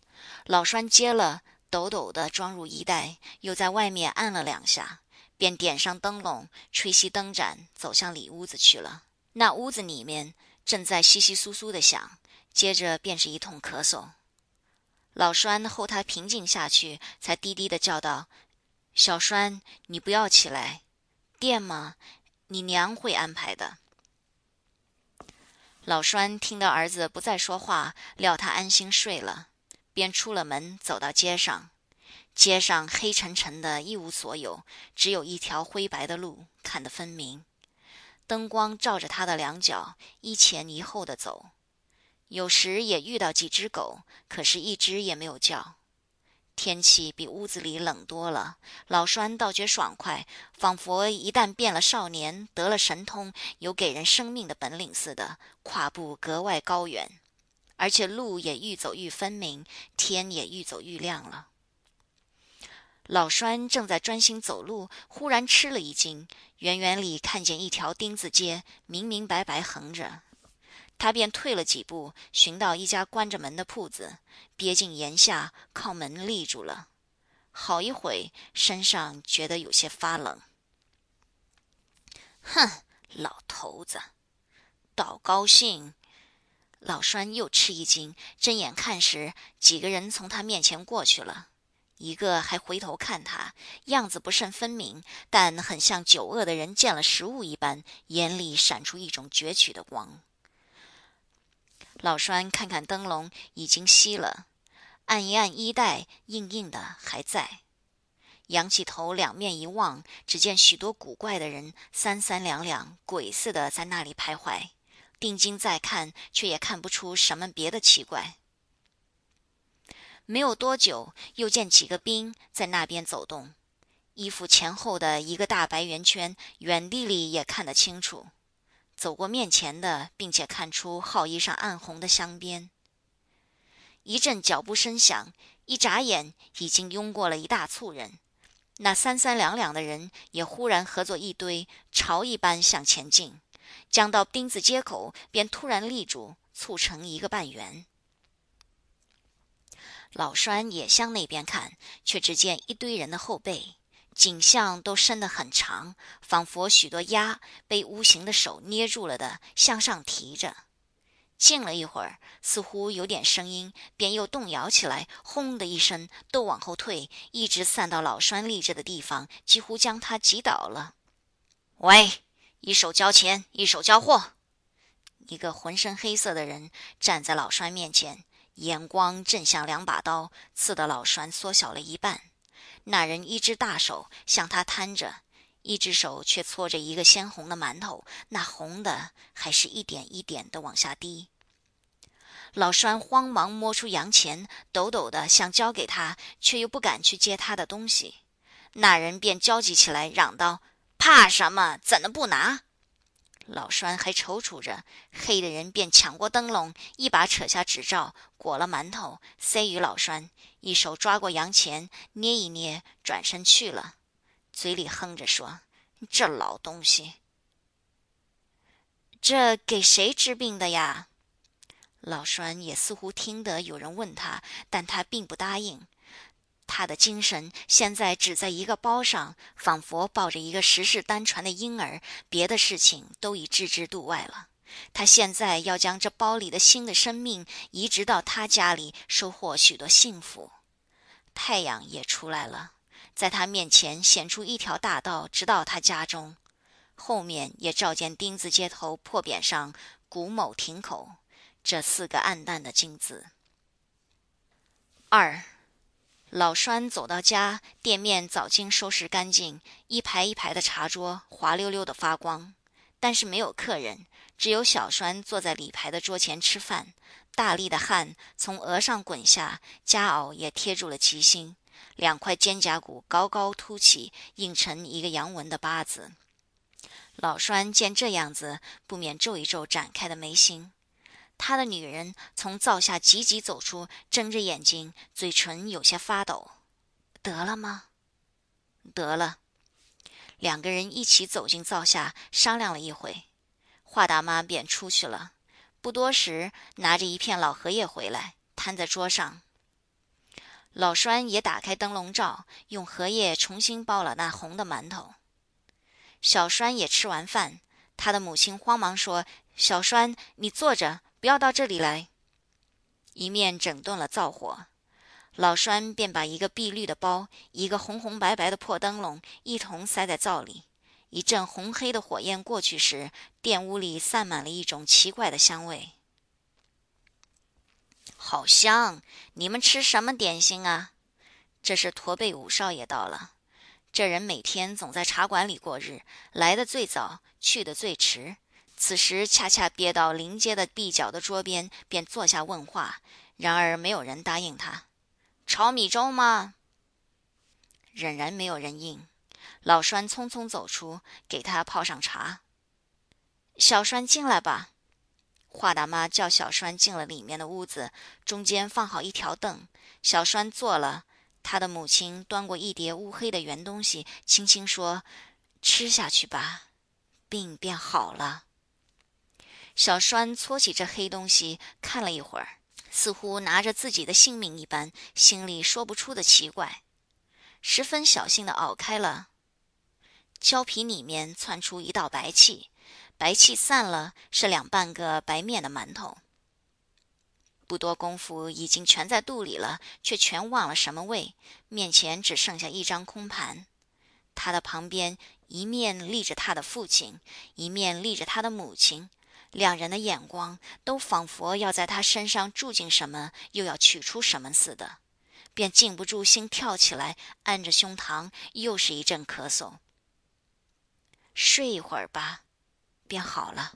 老栓接了，抖抖地装入衣袋，又在外面按了两下，便点上灯笼，吹熄灯盏，走向里屋子去了。那屋子里面正在窸窸窣窣的响，接着便是一通咳嗽。老栓候他平静下去，才低低的叫道：“小栓，你不要起来，电吗？你娘会安排的。”老栓听到儿子不再说话，料他安心睡了，便出了门，走到街上。街上黑沉沉的，一无所有，只有一条灰白的路，看得分明。灯光照着他的两脚，一前一后的走。有时也遇到几只狗，可是一只也没有叫。天气比屋子里冷多了，老栓倒觉爽快，仿佛一旦变了少年，得了神通，有给人生命的本领似的，跨步格外高远，而且路也愈走愈分明，天也愈走愈亮了。老栓正在专心走路，忽然吃了一惊，远远里看见一条钉子街，明明白白横着。他便退了几步，寻到一家关着门的铺子，憋进檐下，靠门立住了。好一会，身上觉得有些发冷。哼，老头子，倒高兴！老栓又吃一惊，睁眼看时，几个人从他面前过去了。一个还回头看他，样子不甚分明，但很像久饿的人见了食物一般，眼里闪出一种攫取的光。老栓看看灯笼，已经熄了；按一按衣带，硬硬的还在。仰起头，两面一望，只见许多古怪的人，三三两两，鬼似的在那里徘徊。定睛再看，却也看不出什么别的奇怪。没有多久，又见几个兵在那边走动，衣服前后的一个大白圆圈，远地里也看得清楚。走过面前的，并且看出号衣上暗红的镶边。一阵脚步声响，一眨眼，已经拥过了一大簇人。那三三两两的人也忽然合作一堆，潮一般向前进，将到钉子街口，便突然立住，促成一个半圆。老栓也向那边看，却只见一堆人的后背，颈项都伸得很长，仿佛许多鸭被无形的手捏住了的，向上提着。静了一会儿，似乎有点声音，便又动摇起来，轰的一声，都往后退，一直散到老栓立着的地方，几乎将他挤倒了。喂，一手交钱，一手交货。一个浑身黑色的人站在老栓面前。眼光正像两把刀，刺得老栓缩小了一半。那人一只大手向他摊着，一只手却搓着一个鲜红的馒头，那红的还是一点一点的往下滴。老栓慌忙摸出洋钱，抖抖的想交给他，却又不敢去接他的东西。那人便焦急起来，嚷道：“怕什么？怎能不拿？”老栓还踌躇着，黑的人便抢过灯笼，一把扯下纸罩，裹了馒头，塞于老栓，一手抓过洋钱，捏一捏，转身去了，嘴里哼着说：“这老东西，这给谁治病的呀？”老栓也似乎听得有人问他，但他并不答应。他的精神现在只在一个包上，仿佛抱着一个十世单传的婴儿，别的事情都已置之度外了。他现在要将这包里的新的生命移植到他家里，收获许多幸福。太阳也出来了，在他面前显出一条大道，直到他家中。后面也照见钉子街头破匾上“古某亭口”这四个暗淡的金字。二。老栓走到家，店面早经收拾干净，一排一排的茶桌滑溜溜的发光，但是没有客人，只有小栓坐在里排的桌前吃饭，大粒的汗从额上滚下，夹袄也贴住了脐心，两块肩胛骨高高凸起，印成一个阳文的八字。老栓见这样子，不免皱一皱展开的眉心。他的女人从灶下急急走出，睁着眼睛，嘴唇有些发抖。得了吗？得了。两个人一起走进灶下，商量了一会，华大妈便出去了。不多时，拿着一片老荷叶回来，摊在桌上。老栓也打开灯笼罩，用荷叶重新包了那红的馒头。小栓也吃完饭，他的母亲慌忙说：“小栓，你坐着。”不要到这里来！一面整顿了灶火，老栓便把一个碧绿的包、一个红红白白的破灯笼一同塞在灶里。一阵红黑的火焰过去时，店屋里散满了一种奇怪的香味。好香！你们吃什么点心啊？这是驼背五少爷到了。这人每天总在茶馆里过日，来的最早，去的最迟。此时恰恰憋到临街的壁角的桌边，便坐下问话。然而没有人答应他。炒米粥吗？仍然没有人应。老栓匆匆走出，给他泡上茶。小栓进来吧。华大妈叫小栓进了里面的屋子，中间放好一条凳，小栓坐了。他的母亲端过一碟乌黑的圆东西，轻轻说：“吃下去吧，病便好了。”小栓搓起这黑东西，看了一会儿，似乎拿着自己的性命一般，心里说不出的奇怪，十分小心的咬开了，胶皮里面窜出一道白气。白气散了，是两半个白面的馒头。不多功夫，已经全在肚里了，却全忘了什么味。面前只剩下一张空盘。他的旁边，一面立着他的父亲，一面立着他的母亲，两人的眼光都仿佛要在他身上注进什么，又要取出什么似的，便禁不住心跳起来，按着胸膛，又是一阵咳嗽。睡一会儿吧。便好了。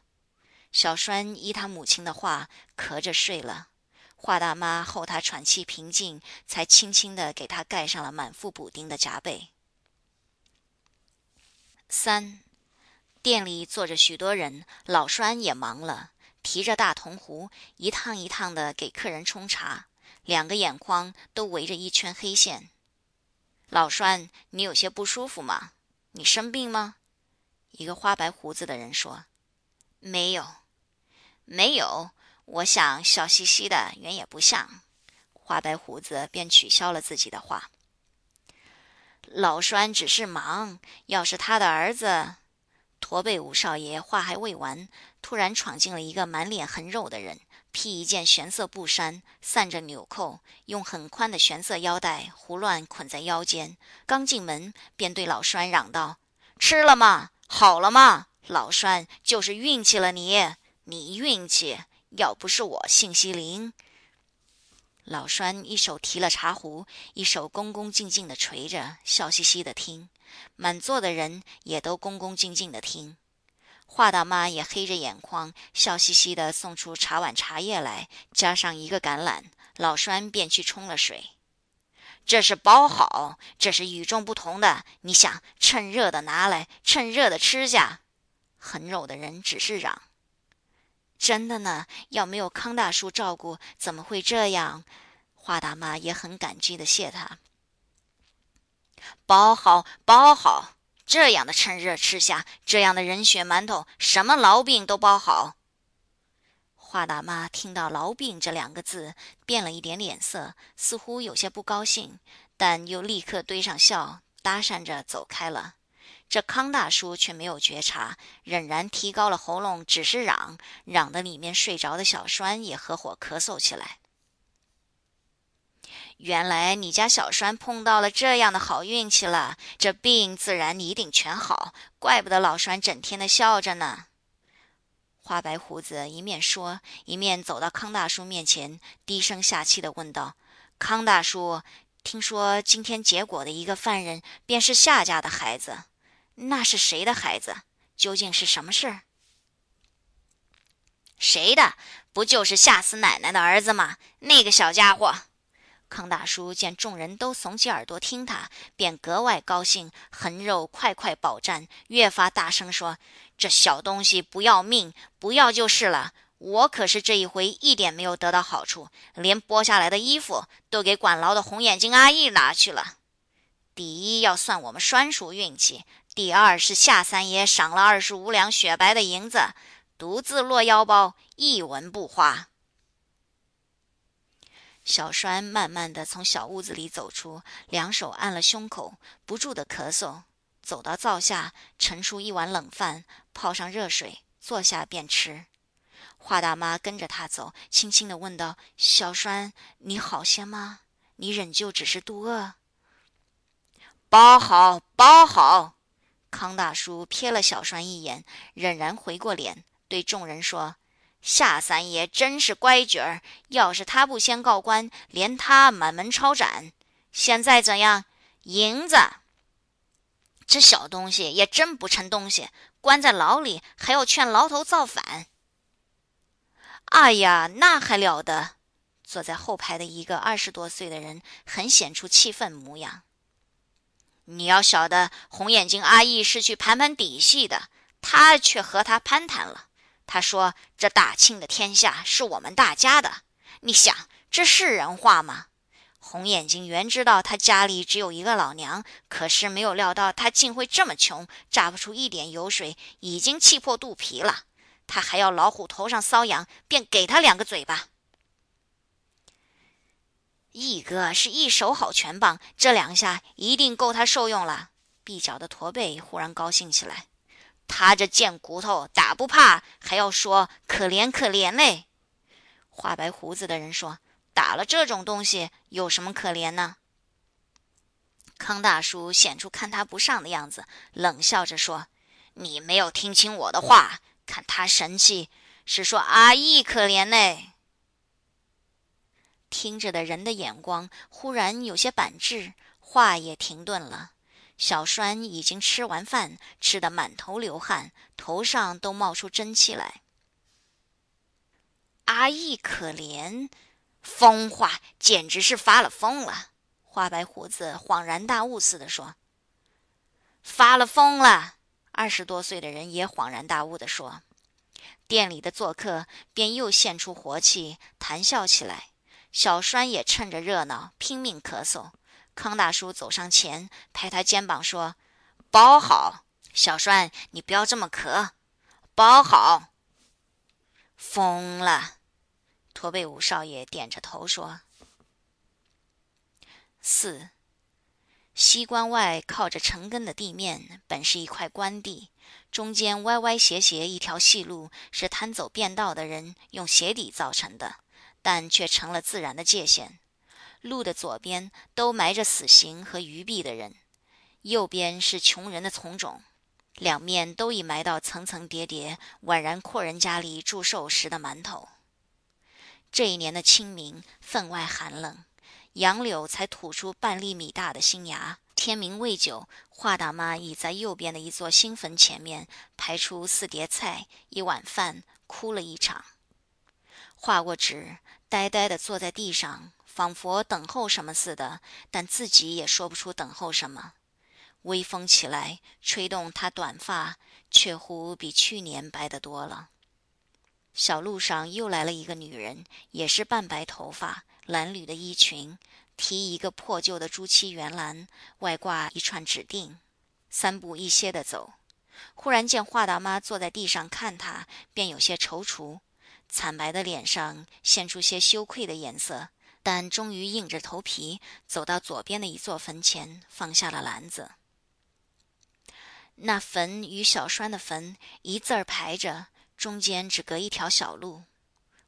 小栓依他母亲的话，咳着睡了。华大妈候他喘气平静，才轻轻地给他盖上了满腹补丁的夹被。三，店里坐着许多人，老栓也忙了，提着大铜壶，一趟一趟的给客人冲茶，两个眼眶都围着一圈黑线。老栓，你有些不舒服吗？你生病吗？一个花白胡子的人说：“没有，没有。我想笑嘻嘻的，原也不像。”花白胡子便取消了自己的话。老栓只是忙，要是他的儿子……驼背五少爷话还未完，突然闯进了一个满脸横肉的人，披一件玄色布衫，散着纽扣，用很宽的玄色腰带胡乱捆在腰间。刚进门，便对老栓嚷道：“吃了吗？”好了吗，老栓，就是运气了你，你运气，要不是我信息灵。老栓一手提了茶壶，一手恭恭敬敬的垂着，笑嘻嘻的听。满座的人也都恭恭敬敬的听。华大妈也黑着眼眶，笑嘻嘻的送出茶碗茶叶来，加上一个橄榄，老栓便去冲了水。这是包好，这是与众不同的。你想趁热的拿来，趁热的吃下。很肉的人只是嚷：“真的呢，要没有康大叔照顾，怎么会这样？”华大妈也很感激的谢他。包好，包好，这样的趁热吃下，这样的人血馒头，什么痨病都包好。华大妈听到“痨病”这两个字，变了一点脸色，似乎有些不高兴，但又立刻堆上笑，搭讪着走开了。这康大叔却没有觉察，仍然提高了喉咙，只是嚷，嚷的里面睡着的小栓也合伙咳嗽起来。原来你家小栓碰到了这样的好运气了，这病自然你一定全好，怪不得老栓整天的笑着呢。花白胡子一面说，一面走到康大叔面前，低声下气地问道：“康大叔，听说今天结果的一个犯人便是夏家的孩子，那是谁的孩子？究竟是什么事儿？”“谁的？不就是夏死奶奶的儿子吗？那个小家伙。”康大叔见众人都耸起耳朵听他，便格外高兴，横肉快快饱蘸，越发大声说：“这小东西不要命，不要就是了。我可是这一回一点没有得到好处，连剥下来的衣服都给管牢的红眼睛阿姨拿去了。第一要算我们栓叔运气，第二是夏三爷赏了二十五两雪白的银子，独自落腰包，一文不花。”小栓慢慢的从小屋子里走出，两手按了胸口，不住的咳嗽。走到灶下，盛出一碗冷饭，泡上热水，坐下便吃。华大妈跟着他走，轻轻的问道：“小栓，你好些吗？你仍旧只是肚饿？”包好，包好。康大叔瞥了小栓一眼，仍然回过脸，对众人说：“夏三爷真是乖角儿，要是他不先告官，连他满门抄斩。现在怎样？银子，这小东西也真不成东西，关在牢里还要劝牢头造反。哎呀，那还了得！坐在后排的一个二十多岁的人很显出气愤模样。你要晓得，红眼睛阿义是去盘盘底细的，他却和他攀谈了。他说：“这大清的天下是我们大家的。”你想，这是人话吗？红眼睛原知道他家里只有一个老娘，可是没有料到他竟会这么穷，榨不出一点油水，已经气破肚皮了。他还要老虎头上搔痒，便给他两个嘴巴。义哥是一手好拳棒，这两下一定够他受用了。臂角的驼背忽然高兴起来。他这贱骨头打不怕，还要说可怜可怜嘞。画白胡子的人说：“打了这种东西有什么可怜呢？”康大叔显出看他不上的样子，冷笑着说：“你没有听清我的话，看他神气，是说阿义可怜嘞。”听着的人的眼光忽然有些板滞，话也停顿了。小栓已经吃完饭，吃得满头流汗，头上都冒出蒸气来。阿义可怜，疯话，简直是发了疯了。花白胡子恍然大悟似的说：“发了疯了。”二十多岁的人也恍然大悟的说。店里的做客便又现出活气，谈笑起来。小栓也趁着热闹，拼命咳嗽。康大叔走上前，拍他肩膀说：“包好，小栓，你不要这么咳。包好。”疯了，驼背五少爷点着头说：“四西关外靠着城根的地面，本是一块官地，中间歪歪斜斜一条细路，是贪走便道的人用鞋底造成的，但却成了自然的界限。”路的左边都埋着死刑和鱼币的人，右边是穷人的从种，两面都已埋到层层叠叠、宛然阔人家里祝寿时的馒头。这一年的清明分外寒冷，杨柳才吐出半粒米大的新芽。天明未久，华大妈已在右边的一座新坟前面排出四碟菜、一碗饭，哭了一场。画过纸，呆呆地坐在地上。仿佛等候什么似的，但自己也说不出等候什么。微风起来，吹动她短发，却乎比去年白得多了。小路上又来了一个女人，也是半白头发，蓝缕的衣裙，提一个破旧的朱漆圆篮，外挂一串指定，三步一歇的走。忽然见华大妈坐在地上看她，便有些踌躇，惨白的脸上现出些羞愧的颜色。但终于硬着头皮走到左边的一座坟前，放下了篮子。那坟与小栓的坟一字儿排着，中间只隔一条小路。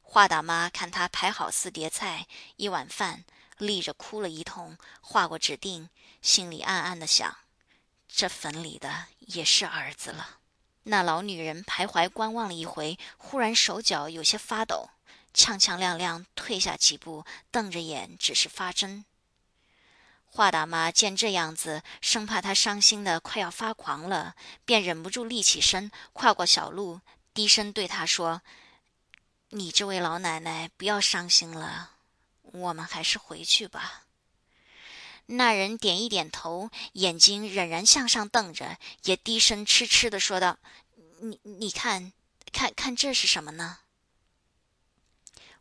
华大妈看他排好四碟菜、一碗饭，立着哭了一通，画过指定，心里暗暗的想：这坟里的也是儿子了。那老女人徘徊观望了一回，忽然手脚有些发抖。踉踉跄跄退下几步，瞪着眼，只是发怔。华大妈见这样子，生怕他伤心的快要发狂了，便忍不住立起身，跨过小路，低声对他说：“你这位老奶奶不要伤心了，我们还是回去吧。”那人点一点头，眼睛仍然向上瞪着，也低声痴痴的说道：“你你看，看看这是什么呢？”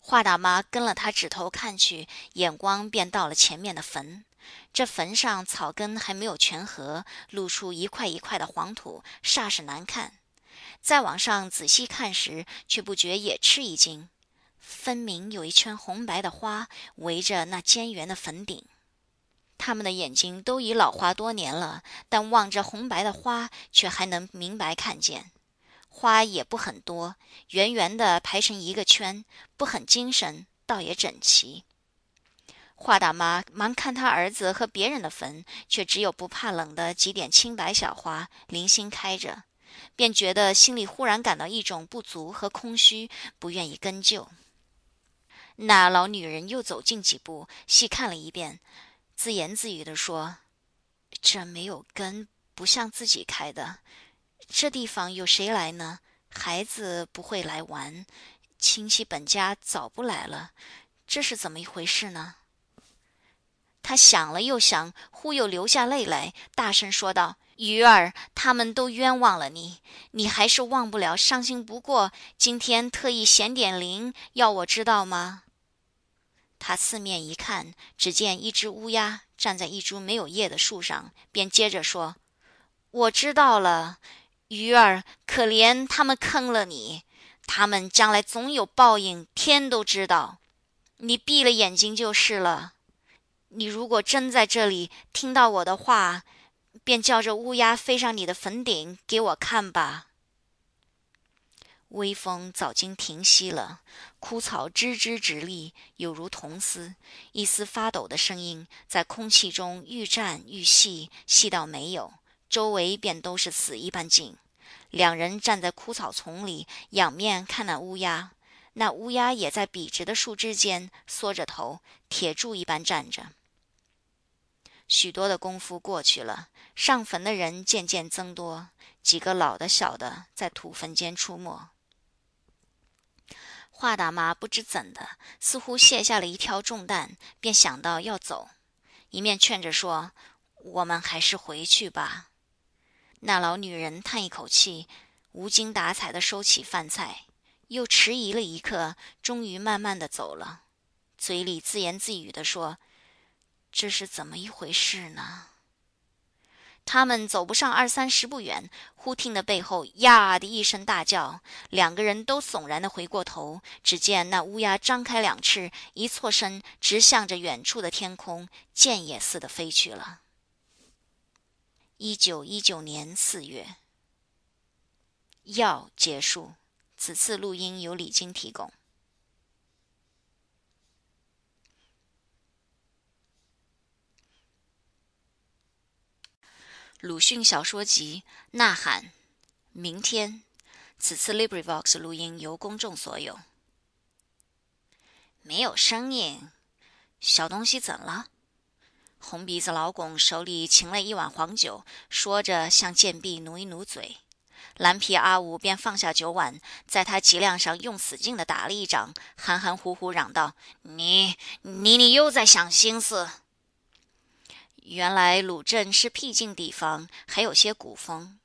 华大妈跟了他指头看去，眼光便到了前面的坟。这坟上草根还没有全合，露出一块一块的黄土，煞是难看。再往上仔细看时，却不觉也吃一惊。分明有一圈红白的花围着那尖圆的坟顶。他们的眼睛都已老花多年了，但望着红白的花，却还能明白看见。花也不很多，圆圆的排成一个圈，不很精神，倒也整齐。华大妈忙看她儿子和别人的坟，却只有不怕冷的几点青白小花零星开着，便觉得心里忽然感到一种不足和空虚，不愿意跟就。那老女人又走近几步，细看了一遍，自言自语地说：“这没有根，不像自己开的。这地方有谁来呢？孩子不会来玩，亲戚本家早不来了，这是怎么一回事呢？”他想了又想，忽又流下泪来，大声说道：“鱼儿，他们都冤枉了你，你还是忘不了，伤心不过。今天特意显点灵，要我知道吗？”他四面一看，只见一只乌鸦站在一株没有叶的树上，便接着说：“我知道了，鱼儿，可怜他们坑了你，他们将来总有报应，天都知道。你闭了眼睛就是了。”你如果真在这里听到我的话，便叫这乌鸦飞上你的坟顶给我看吧。微风早经停息了，枯草枝枝直立，有如铜丝，一丝发抖的声音在空气中愈战愈细，细到没有，周围便都是死一般静。两人站在枯草丛里，仰面看那乌鸦，那乌鸦也在笔直的树枝间缩着头，铁柱一般站着。许多的功夫过去了，上坟的人渐渐增多，几个老的、小的在土坟间出没。华大妈不知怎的，似乎卸下了一条重担，便想到要走，一面劝着说：“我们还是回去吧。”那老女人叹一口气，无精打采地收起饭菜，又迟疑了一刻，终于慢慢地走了，嘴里自言自语地说。这是怎么一回事呢？他们走不上二三十步远，忽听得背后“呀”的一声大叫，两个人都悚然的回过头，只见那乌鸦张开两翅，一错身，直向着远处的天空，箭也似的飞去了。一九一九年四月，要结束。此次录音由李晶提供。鲁迅小说集《呐喊》，明天。此次 LibriVox 录音由公众所有。没有声音，小东西怎了？红鼻子老公手里擎了一碗黄酒，说着向贱婢努一努嘴。蓝皮阿五便放下酒碗，在他脊梁上用死劲的打了一掌，含含糊糊嚷道：“你你你又在想心思！”原来鲁镇是僻静地方，还有些古风。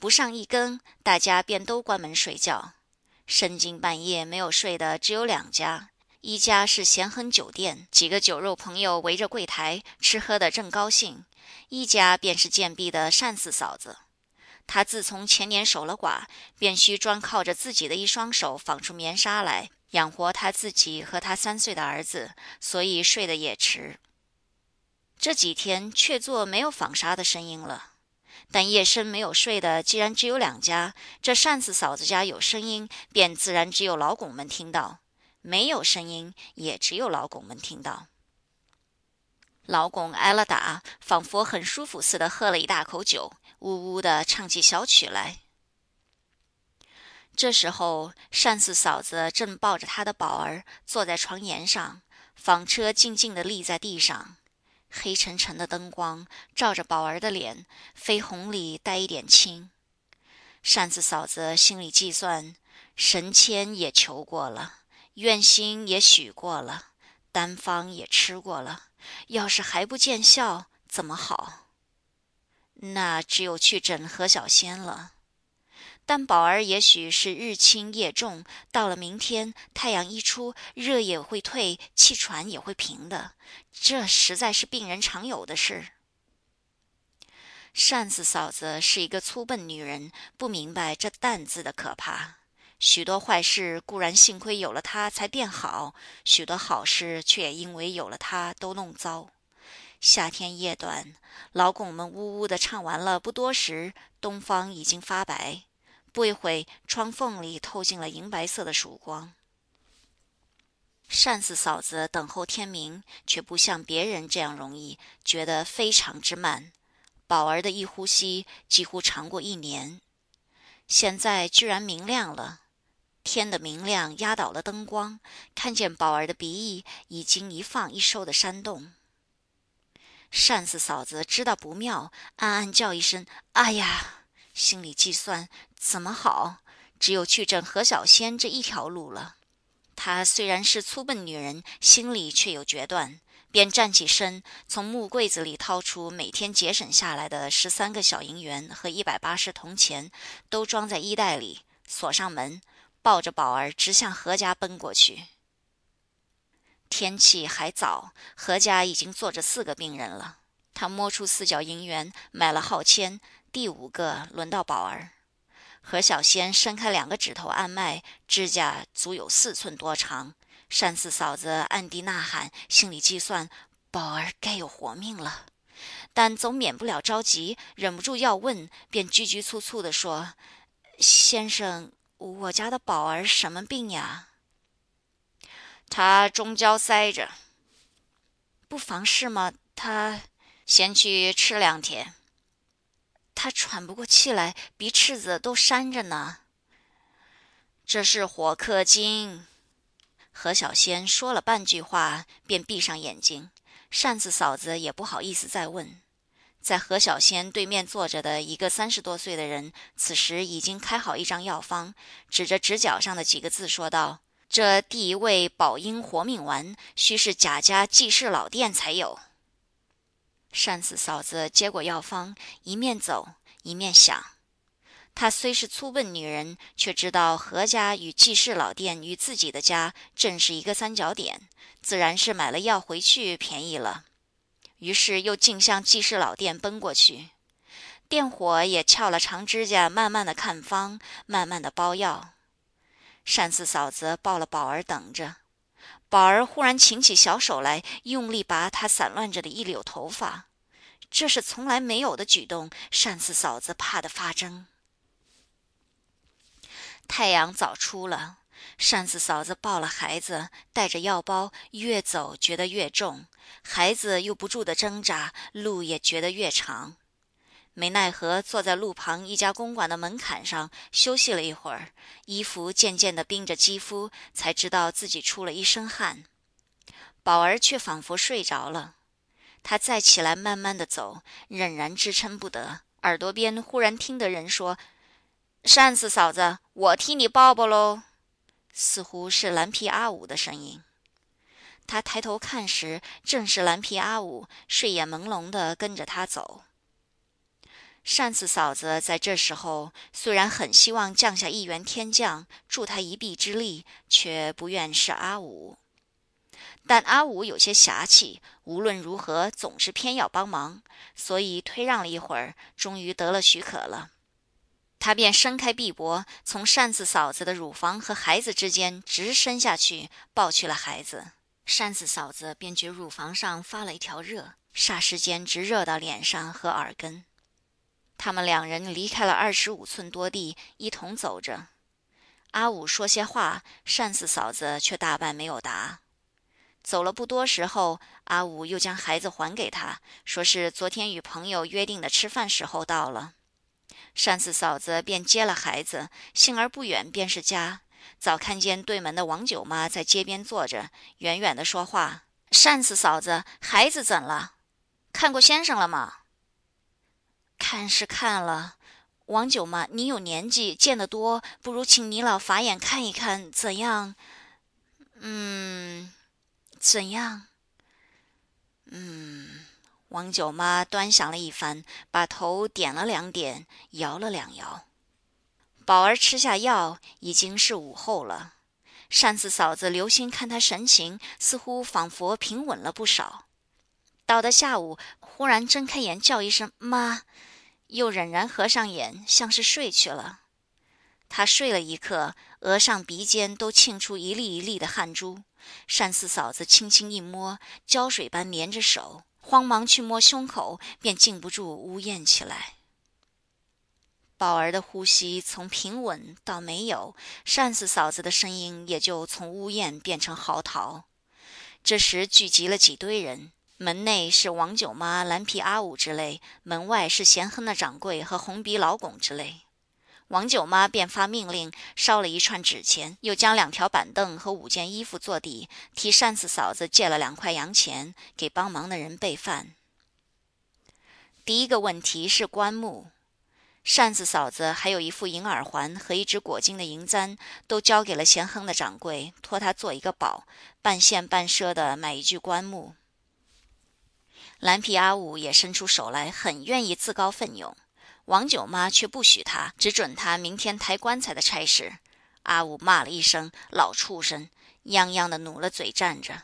不上一更，大家便都关门睡觉。深更半夜没有睡的只有两家，一家是咸亨酒店，几个酒肉朋友围着柜台吃喝的正高兴；一家便是贱婢的单四嫂子。她自从前年守了寡，便需专靠着自己的一双手纺出棉纱来养活她自己和她三岁的儿子，所以睡得也迟。这几天却做没有纺纱的声音了，但夜深没有睡的，既然只有两家，这单四嫂子家有声音，便自然只有老拱们听到；没有声音，也只有老公们听到。老公挨了打，仿佛很舒服似的，喝了一大口酒，呜呜的唱起小曲来。这时候，单四嫂子正抱着她的宝儿坐在床沿上，纺车静静地立在地上。黑沉沉的灯光照着宝儿的脸，绯红里带一点青。扇子嫂子心里计算：神签也求过了，愿心也许过了，丹方也吃过了，要是还不见效，怎么好？那只有去整何小仙了。但宝儿也许是日轻夜重，到了明天太阳一出，热也会退，气喘也会平的。这实在是病人常有的事。扇子嫂子是一个粗笨女人，不明白这“担”字的可怕。许多坏事固然幸亏有了它才变好，许多好事却也因为有了它都弄糟。夏天夜短，老拱们呜呜的唱完了不多时，东方已经发白。不一会，窗缝里透进了银白色的曙光。单四嫂子等候天明，却不像别人这样容易，觉得非常之慢。宝儿的一呼吸几乎长过一年。现在居然明亮了，天的明亮压倒了灯光，看见宝儿的鼻翼已经一放一收的扇动。扇子嫂子知道不妙，暗暗叫一声“哎呀”，心里计算怎么好，只有去整何小仙这一条路了。她虽然是粗笨女人，心里却有决断，便站起身，从木柜子里掏出每天节省下来的十三个小银元和一百八十铜钱，都装在衣袋里，锁上门，抱着宝儿直向何家奔过去。天气还早，何家已经坐着四个病人了。他摸出四角银元，买了号签。第五个轮到宝儿。何小仙伸开两个指头按脉，指甲足有四寸多长。单四嫂子暗地呐喊，心里计算：宝儿该有活命了。但总免不了着急，忍不住要问，便拘拘促促地说：“先生，我家的宝儿什么病呀？”他中焦塞着，不妨事吗？他先去吃两天。他喘不过气来，鼻翅子都扇着呢。这是火克金。何小仙说了半句话，便闭上眼睛。扇子嫂子也不好意思再问。在何小仙对面坐着的一个三十多岁的人，此时已经开好一张药方，指着纸角上的几个字说道。这第一味保阴活命丸，须是贾家济世老店才有。单四嫂子接过药方，一面走一面想：她虽是粗笨女人，却知道何家与济世老店与自己的家正是一个三角点，自然是买了药回去便宜了。于是又径向济世老店奔过去，店伙也翘了长指甲，慢慢的看方，慢慢的包药。单四嫂子抱了宝儿等着，宝儿忽然擎起小手来，用力拔她散乱着的一绺头发，这是从来没有的举动。单四嫂子怕得发怔。太阳早出了，扇子嫂子抱了孩子，带着药包，越走觉得越重，孩子又不住的挣扎，路也觉得越长。没奈何，坐在路旁一家公馆的门槛上休息了一会儿，衣服渐渐地冰着肌肤，才知道自己出了一身汗。宝儿却仿佛睡着了，他再起来慢慢地走，仍然支撑不得。耳朵边忽然听得人说：“扇子嫂子，我替你抱抱喽。”似乎是蓝皮阿五的声音。他抬头看时，正是蓝皮阿五，睡眼朦胧地跟着他走。单四嫂子在这时候虽然很希望降下一员天将助他一臂之力，却不愿是阿五。但阿五有些侠气，无论如何总是偏要帮忙，所以推让了一会儿，终于得了许可了。他便伸开臂膊，从单四嫂子的乳房和孩子之间直伸下去，抱去了孩子。单四嫂子便觉乳房上发了一条热，霎时间直热到脸上和耳根。他们两人离开了二十五寸多地，一同走着。阿五说些话，单四嫂子却大半没有答。走了不多时候，阿五又将孩子还给他，说是昨天与朋友约定的吃饭时候到了。单四嫂子便接了孩子，幸而不远便是家。早看见对门的王九妈在街边坐着，远远的说话：“单四嫂子，孩子怎了？看过先生了吗？”看是看了，王九妈，你有年纪，见得多，不如请你老法眼看一看，怎样？嗯，怎样？嗯，王九妈端详了一番，把头点了两点，摇了两摇。宝儿吃下药，已经是午后了。单四嫂子留心看他神情，似乎仿佛平稳了不少。到了下午，忽然睁开眼，叫一声“妈”，又仍然合上眼，像是睡去了。他睡了一刻，额上、鼻尖都沁出一粒一粒的汗珠。单四嫂子轻轻一摸，胶水般粘着手，慌忙去摸胸口，便禁不住呜咽起来。宝儿的呼吸从平稳到没有，单四嫂子的声音也就从呜咽变成嚎啕。这时聚集了几堆人。门内是王九妈、蓝皮阿五之类，门外是贤亨的掌柜和红鼻老拱之类。王九妈便发命令烧了一串纸钱，又将两条板凳和五件衣服坐底，替单四嫂子借了两块洋钱给帮忙的人备饭。第一个问题是棺木，单四嫂子还有一副银耳环和一只裹金的银簪，都交给了贤亨的掌柜，托他做一个保，半现半赊的买一具棺木。蓝皮阿五也伸出手来，很愿意自告奋勇。王九妈却不许他，只准他明天抬棺材的差事。阿五骂了一声“老畜生”，泱泱的努了嘴站着。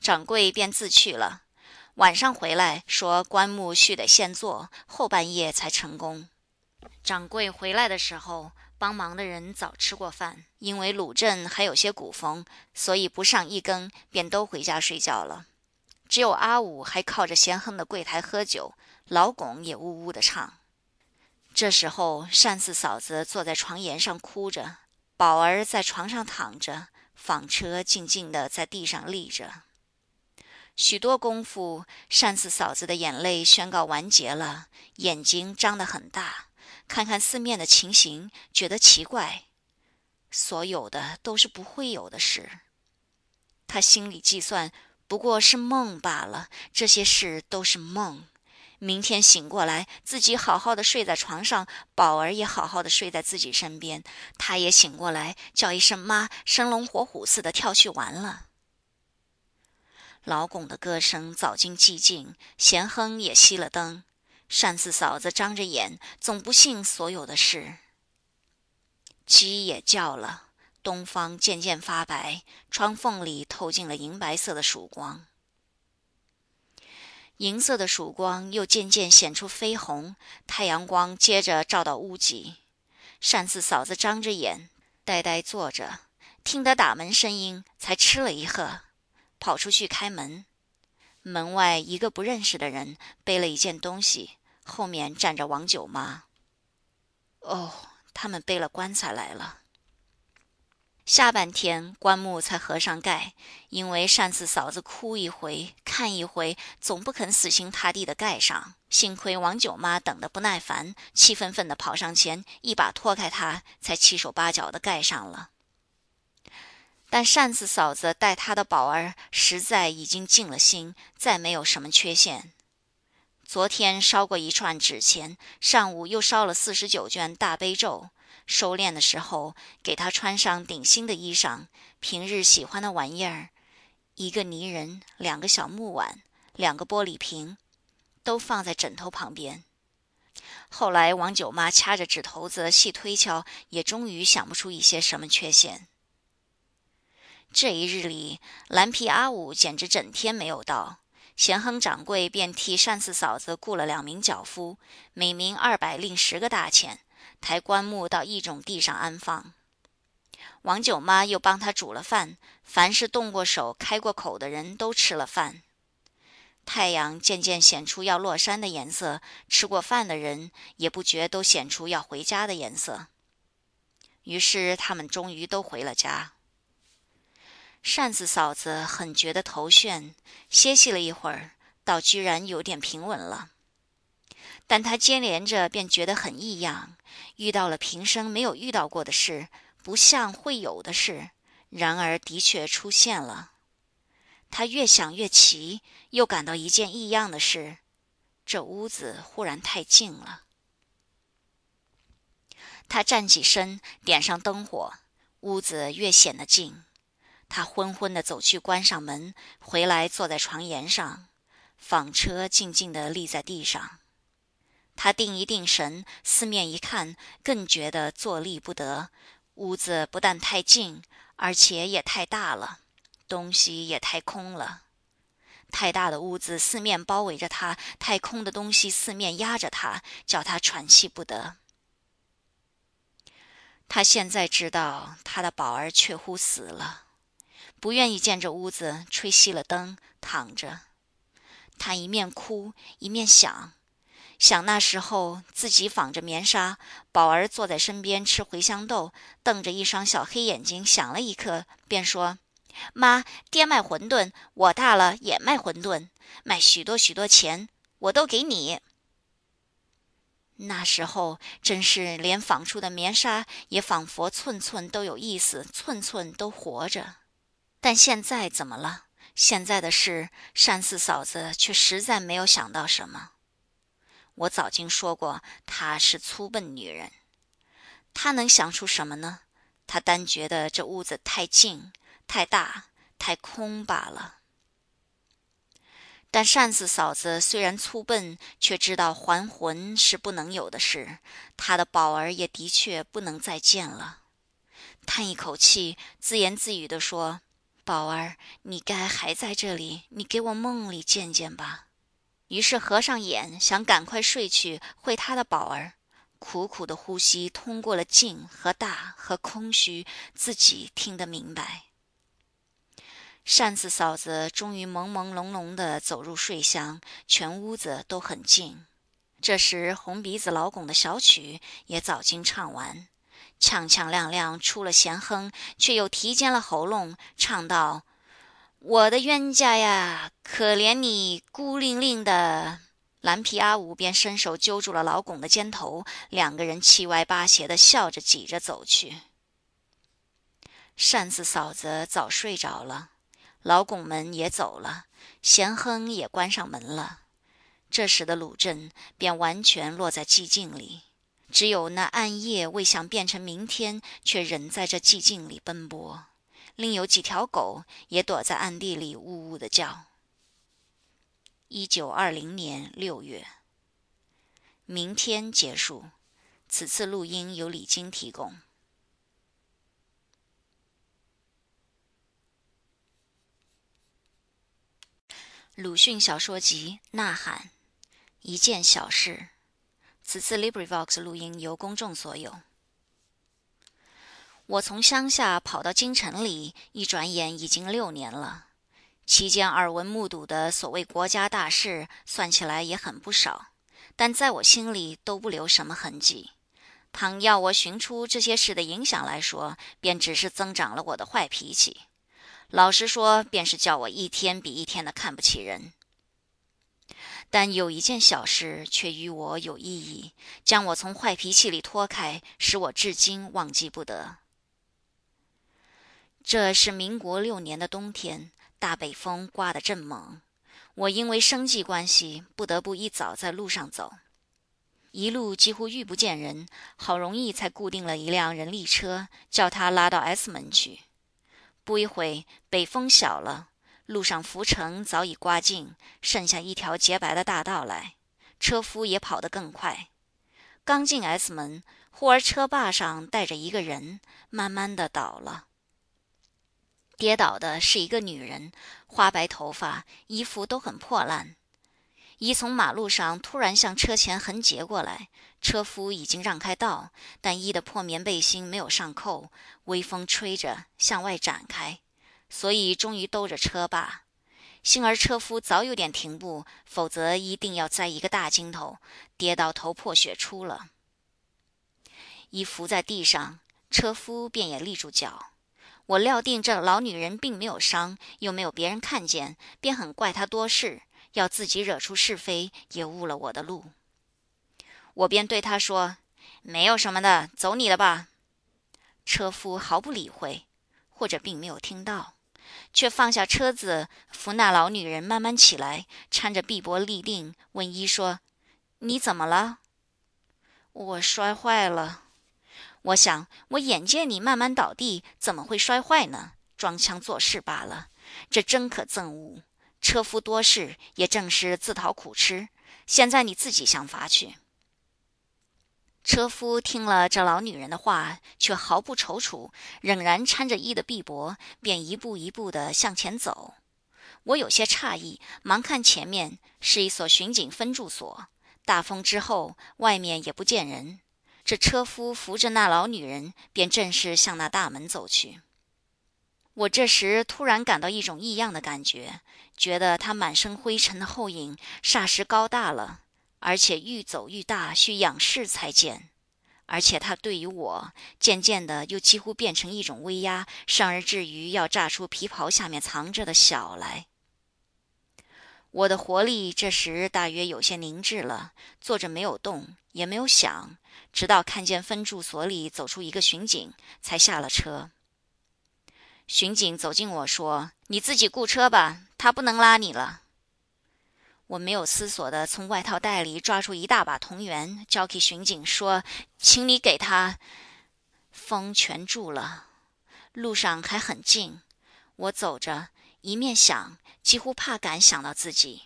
掌柜便自去了。晚上回来，说棺木须得现做，后半夜才成功。掌柜回来的时候，帮忙的人早吃过饭，因为鲁镇还有些古风，所以不上一更便都回家睡觉了。只有阿五还靠着咸亨的柜台喝酒，老巩也呜呜的唱。这时候，单四嫂子坐在床沿上哭着，宝儿在床上躺着，纺车静静地在地上立着。许多功夫，单四嫂子的眼泪宣告完结了，眼睛张得很大，看看四面的情形，觉得奇怪。所有的都是不会有的事。他心里计算，不过是梦罢了，这些事都是梦。明天醒过来，自己好好的睡在床上，宝儿也好好的睡在自己身边。他也醒过来，叫一声妈，生龙活虎似的跳去玩了。老巩的歌声早经寂静，贤亨也熄了灯。单四嫂子张着眼，总不信所有的事。鸡也叫了，东方渐渐发白，窗缝里透进了银白色的曙光。银色的曙光又渐渐显出绯红，太阳光接着照到屋脊。单四嫂子张着眼，呆呆坐着，听得打门声音，才吃了一喝，跑出去开门。门外一个不认识的人背了一件东西，后面站着王九妈。哦，他们背了棺材来了。下半天，棺木才合上盖，因为单四嫂子哭一回，看一回，总不肯死心塌地的盖上。幸亏王九妈等得不耐烦，气愤愤地跑上前，一把拖开她，才七手八脚地盖上了。但单四嫂子待她的宝儿，实在已经尽了心，再没有什么缺陷。昨天烧过一串纸钱，上午又烧了四十九卷大悲咒。收敛的时候，给他穿上顶新的衣裳，平日喜欢的玩意儿，一个泥人，两个小木碗，两个玻璃瓶，都放在枕头旁边。后来王九妈掐着指头子细推敲，也终于想不出一些什么缺陷。这一日里，蓝皮阿五简直整天没有到，贤亨掌柜便替单四嫂子雇了两名脚夫，每名二百令十个大钱。抬棺木到一种地上安放，王九妈又帮他煮了饭。凡是动过手、开过口的人都吃了饭。太阳渐渐显出要落山的颜色，吃过饭的人也不觉都显出要回家的颜色。于是他们终于都回了家。扇子嫂子很觉得头眩，歇息了一会儿，倒居然有点平稳了。但他接连着便觉得很异样，遇到了平生没有遇到过的事，不像会有的事，然而的确出现了。他越想越奇，又感到一件异样的事：这屋子忽然太静了。他站起身，点上灯火，屋子越显得静。他昏昏地走去关上门，回来坐在床沿上，纺车静静地立在地上。他定一定神，四面一看，更觉得坐立不得。屋子不但太静，而且也太大了，东西也太空了。太大的屋子四面包围着他，太空的东西四面压着他，叫他喘气不得。他现在知道，他的宝儿确乎死了，不愿意见这屋子，吹熄了灯，躺着。他一面哭，一面想。想那时候自己纺着棉纱，宝儿坐在身边吃茴香豆，瞪着一双小黑眼睛，想了一刻，便说：“妈，爹卖馄饨，我大了也卖馄饨，卖许多许多钱，我都给你。”那时候真是连纺出的棉纱也仿佛寸寸都有意思，寸寸都活着。但现在怎么了？现在的事，单四嫂子却实在没有想到什么。我早经说过，她是粗笨女人，她能想出什么呢？她单觉得这屋子太静、太大、太空罢了。但扇子嫂子虽然粗笨，却知道还魂是不能有的事。她的宝儿也的确不能再见了。叹一口气，自言自语地说：“宝儿，你该还在这里，你给我梦里见见吧。”于是合上眼，想赶快睡去，会他的宝儿。苦苦的呼吸通过了静和大和空虚，自己听得明白。扇子嫂子终于朦朦胧胧地走入睡乡，全屋子都很静。这时，红鼻子老巩的小曲也早经唱完，锵锵亮亮出了弦哼，却又提尖了喉咙唱道：“我的冤家呀，可怜你孤零零的。”蓝皮阿五便伸手揪住了老巩的肩头，两个人七歪八斜的笑着挤着走去。扇子嫂子早睡着了。老拱们也走了，贤亨也关上门了。这时的鲁镇便完全落在寂静里，只有那暗夜未想变成明天，却仍在这寂静里奔波。另有几条狗也躲在暗地里呜呜的叫。一九二零年六月，明天结束。此次录音由李晶提供。鲁迅小说集《呐喊》，一件小事。此次 LibriVox 录音由公众所有。我从乡下跑到京城里，一转眼已经六年了。期间耳闻目睹的所谓国家大事，算起来也很不少，但在我心里都不留什么痕迹。倘要我寻出这些事的影响来说，便只是增长了我的坏脾气。老实说，便是叫我一天比一天的看不起人。但有一件小事却与我有意义，将我从坏脾气里拖开，使我至今忘记不得。这是民国六年的冬天，大北风刮得正猛。我因为生计关系，不得不一早在路上走，一路几乎遇不见人，好容易才固定了一辆人力车，叫他拉到 S 门去。不一会，北风小了，路上浮尘早已刮尽，剩下一条洁白的大道来。车夫也跑得更快。刚进 S 门，忽而车把上带着一个人，慢慢的倒了。跌倒的是一个女人，花白头发，衣服都很破烂。一从马路上突然向车前横截过来。车夫已经让开道，但衣的破棉背心没有上扣，微风吹着向外展开，所以终于兜着车把。幸而车夫早有点停步，否则一定要栽一个大筋头，跌到头破血出了。衣伏在地上，车夫便也立住脚。我料定这老女人并没有伤，又没有别人看见，便很怪她多事，要自己惹出是非，也误了我的路。我便对她说：“没有什么的，走你的吧。”车夫毫不理会，或者并没有听到，却放下车子，扶那老女人慢慢起来，搀着臂膊立定，问一说：“你怎么了？”我摔坏了。我想，我眼见你慢慢倒地，怎么会摔坏呢？装腔作势罢了。这真可憎恶。车夫多事，也正是自讨苦吃。现在你自己想法去。车夫听了这老女人的话，却毫不踌躇，仍然搀着一的臂膊，便一步一步地向前走。我有些诧异，忙看前面是一所巡警分驻所。大风之后，外面也不见人。这车夫扶着那老女人，便正式向那大门走去。我这时突然感到一种异样的感觉，觉得他满身灰尘的后影霎时高大了。而且愈走愈大，需仰视才见。而且他对于我，渐渐的又几乎变成一种威压，尚而至于要炸出皮袍下面藏着的小来。我的活力这时大约有些凝滞了，坐着没有动，也没有想，直到看见分驻所里走出一个巡警，才下了车。巡警走近我说：“你自己雇车吧，他不能拉你了。”我没有思索的从外套袋里抓出一大把铜元，交给巡警说：“请你给他。”风全住了，路上还很静。我走着，一面想，几乎怕敢想到自己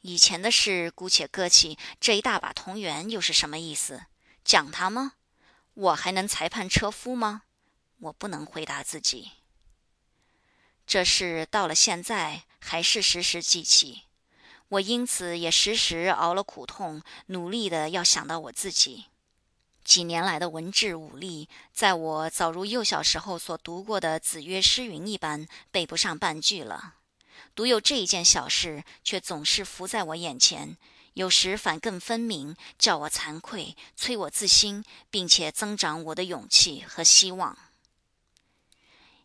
以前的事，姑且搁起。这一大把铜元又是什么意思？讲他吗？我还能裁判车夫吗？我不能回答自己。这事到了现在，还是时时记起。我因此也时时熬了苦痛，努力的要想到我自己。几年来的文治武力，在我早如幼小时候所读过的《子曰诗云》一般，背不上半句了。独有这一件小事，却总是浮在我眼前，有时反更分明，叫我惭愧，催我自新，并且增长我的勇气和希望。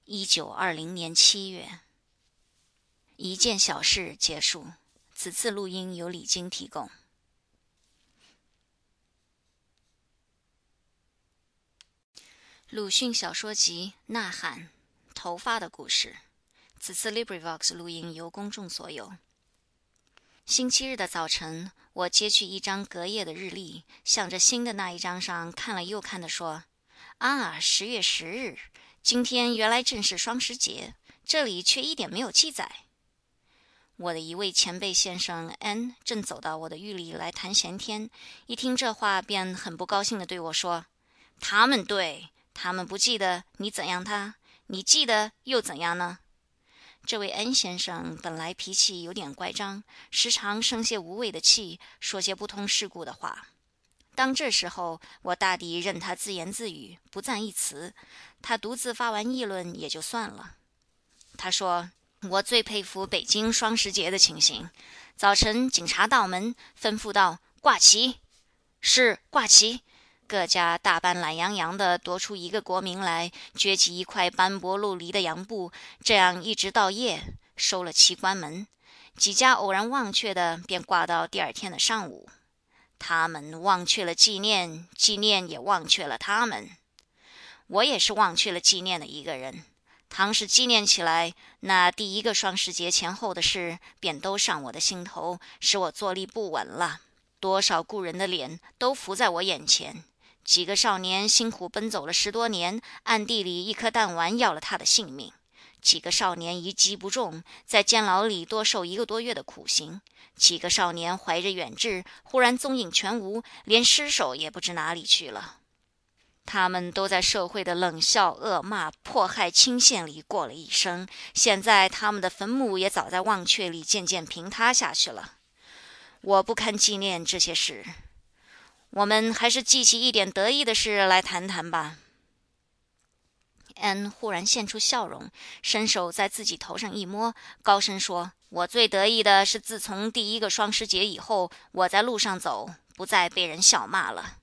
一九二零年七月，一件小事结束。此次录音由李晶提供。鲁迅小说集《呐喊》，头发的故事。此次 LibriVox 录音由公众所有。星期日的早晨，我接去一张隔夜的日历，向着新的那一张上看了又看的说：“啊，十月十日，今天原来正是双十节，这里却一点没有记载。”我的一位前辈先生 N 正走到我的狱里来谈闲天，一听这话，便很不高兴地对我说：“他们对，他们不记得你怎样他，你记得又怎样呢？”这位 N 先生本来脾气有点乖张，时常生些无谓的气，说些不通世故的话。当这时候，我大抵任他自言自语，不赞一词，他独自发完议论也就算了。他说。我最佩服北京双十节的情形。早晨，警察到门，吩咐道：“挂旗。”是挂旗。各家大半懒洋洋的夺出一个国名来，撅起一块斑驳陆离的洋布，这样一直到夜，收了旗关门。几家偶然忘却的，便挂到第二天的上午。他们忘却了纪念，纪念也忘却了他们。我也是忘却了纪念的一个人。倘使纪念起来，那第一个双十节前后的事，便都上我的心头，使我坐立不稳了。多少故人的脸都浮在我眼前。几个少年辛苦奔走了十多年，暗地里一颗弹丸要了他的性命。几个少年一击不中，在监牢里多受一个多月的苦刑。几个少年怀着远志，忽然踪影全无，连尸首也不知哪里去了。他们都在社会的冷笑、恶骂、迫害、倾羡里过了一生，现在他们的坟墓也早在忘却里渐渐平塌下去了。我不堪纪念这些事，我们还是记起一点得意的事来谈谈吧。N 忽然现出笑容，伸手在自己头上一摸，高声说：“我最得意的是，自从第一个双十节以后，我在路上走，不再被人笑骂了。”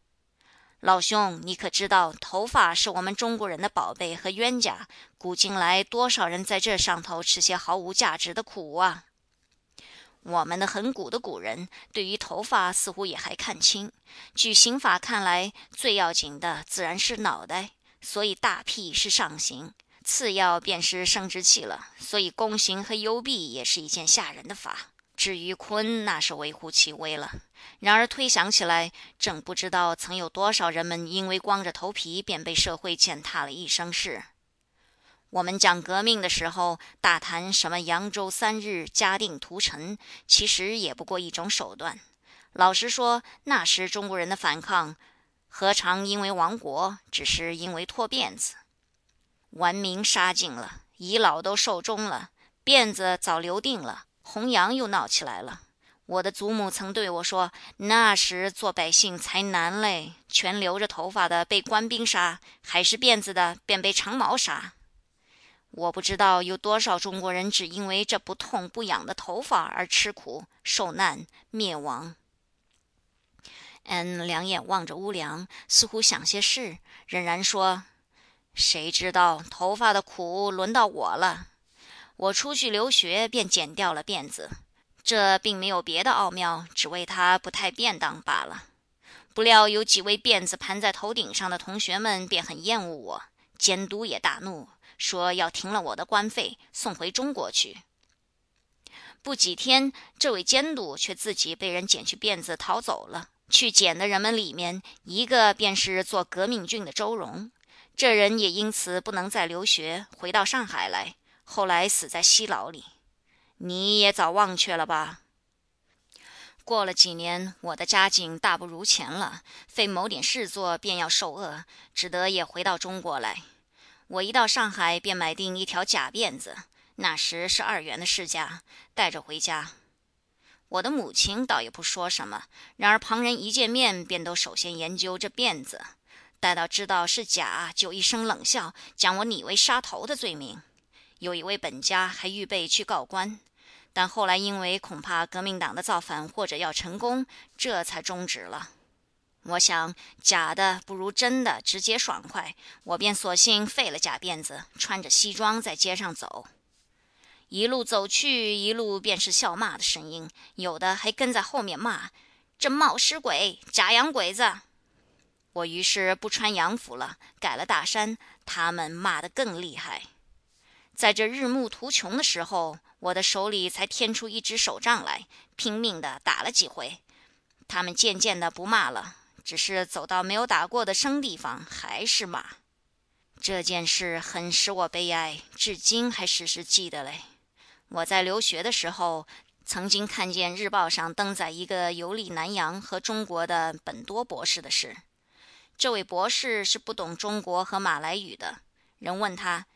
老兄，你可知道，头发是我们中国人的宝贝和冤家。古今来，多少人在这上头吃些毫无价值的苦啊！我们的很古的古人，对于头发似乎也还看清。据刑法看来，最要紧的自然是脑袋，所以大辟是上刑；次要便是生殖器了，所以宫刑和幽闭也是一件吓人的法。至于髡，那是微乎其微了。然而推想起来，正不知道曾有多少人们因为光着头皮便被社会践踏了一生事。我们讲革命的时候，大谈什么扬州三日、嘉定屠城，其实也不过一种手段。老实说，那时中国人的反抗，何尝因为亡国，只是因为脱辫子？顽民杀尽了，遗老都寿终了，辫子早留定了。弘扬又闹起来了。我的祖母曾对我说：“那时做百姓才难嘞，全留着头发的被官兵杀，还是辫子的便被长矛杀。”我不知道有多少中国人只因为这不痛不痒的头发而吃苦受难灭亡。嗯，两眼望着屋梁，似乎想些事，仍然说：“谁知道头发的苦轮到我了。”我出去留学，便剪掉了辫子，这并没有别的奥妙，只为它不太便当罢了。不料有几位辫子盘在头顶上的同学们便很厌恶我，监督也大怒，说要停了我的官费，送回中国去。不几天，这位监督却自己被人剪去辫子逃走了。去剪的人们里面，一个便是做革命军的周荣，这人也因此不能再留学，回到上海来，后来死在西牢里。你也早忘却了吧？过了几年，我的家境大不如前了，非某点事做便要受饿，只得也回到中国来。我一到上海，便买定一条假辫子，那时是二元的市价，带着回家。我的母亲倒也不说什么，然而旁人一见面，便都首先研究这辫子，待到知道是假，就一声冷笑，将我拟为杀头的罪名。有一位本家还预备去告官。但后来因为恐怕革命党的造反或者要成功，这才终止了。我想假的不如真的直接爽快，我便索性废了假辫子，穿着西装在街上走。一路走去，一路便是笑骂的声音，有的还跟在后面骂：“这冒失鬼，假洋鬼子！”我于是不穿洋服了，改了大衫，他们骂得更厉害。在这日暮途穷的时候，我的手里才添出一支手杖来，拼命的打了几回。他们渐渐的不骂了，只是走到没有打过的生地方，还是骂。这件事很使我悲哀，至今还时时记得嘞。我在留学的时候，曾经看见日报上登载一个游历南洋和中国的本多博士的事。这位博士是不懂中国和马来语的，人问他。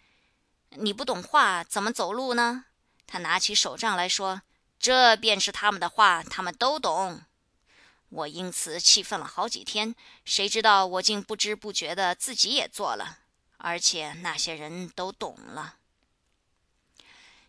你不懂话，怎么走路呢？他拿起手杖来说：“这便是他们的话，他们都懂。”我因此气愤了好几天。谁知道我竟不知不觉的自己也做了，而且那些人都懂了。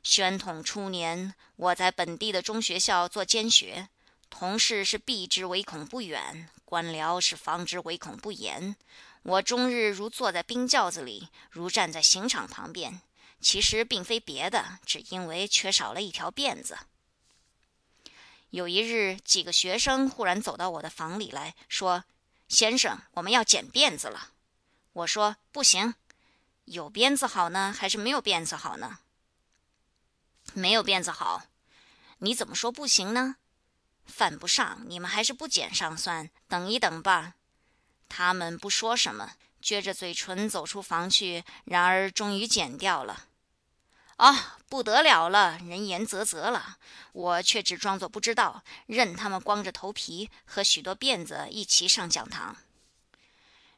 宣统初年，我在本地的中学校做监学，同事是避之唯恐不远，官僚是防之唯恐不严。我终日如坐在冰窖子里，如站在刑场旁边。其实并非别的，只因为缺少了一条辫子。有一日，几个学生忽然走到我的房里来说：“先生，我们要剪辫子了。”我说：“不行，有辫子好呢，还是没有辫子好呢？”“没有辫子好。”“你怎么说不行呢？”“犯不上，你们还是不剪上算。等一等吧。”他们不说什么，撅着嘴唇走出房去。然而，终于剪掉了。啊，不得了了！人言啧啧了。我却只装作不知道，任他们光着头皮和许多辫子一起上讲堂。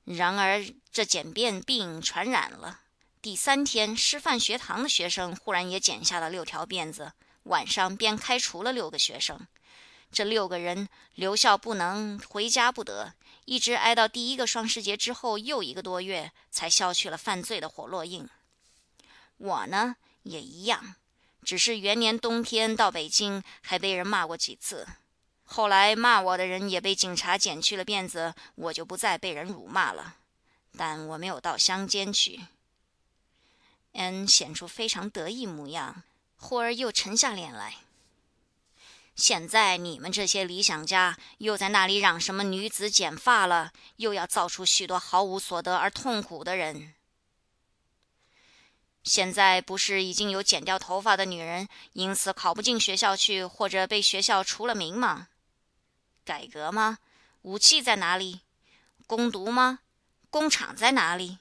然而这剪辫病传染了。第三天，师范学堂的学生忽然也剪下了六条辫子，晚上便开除了六个学生。这六个人留校不能，回家不得，一直挨到第一个双十节之后又一个多月，才消去了犯罪的火烙印。我呢？也一样，只是元年冬天到北京，还被人骂过几次。后来骂我的人也被警察剪去了辫子，我就不再被人辱骂了。但我没有到乡间去。恩显出非常得意模样，忽而又沉下脸来。现在你们这些理想家，又在那里嚷什么女子剪发了，又要造出许多毫无所得而痛苦的人。现在不是已经有剪掉头发的女人，因此考不进学校去，或者被学校除了名吗？改革吗？武器在哪里？攻读吗？工厂在哪里？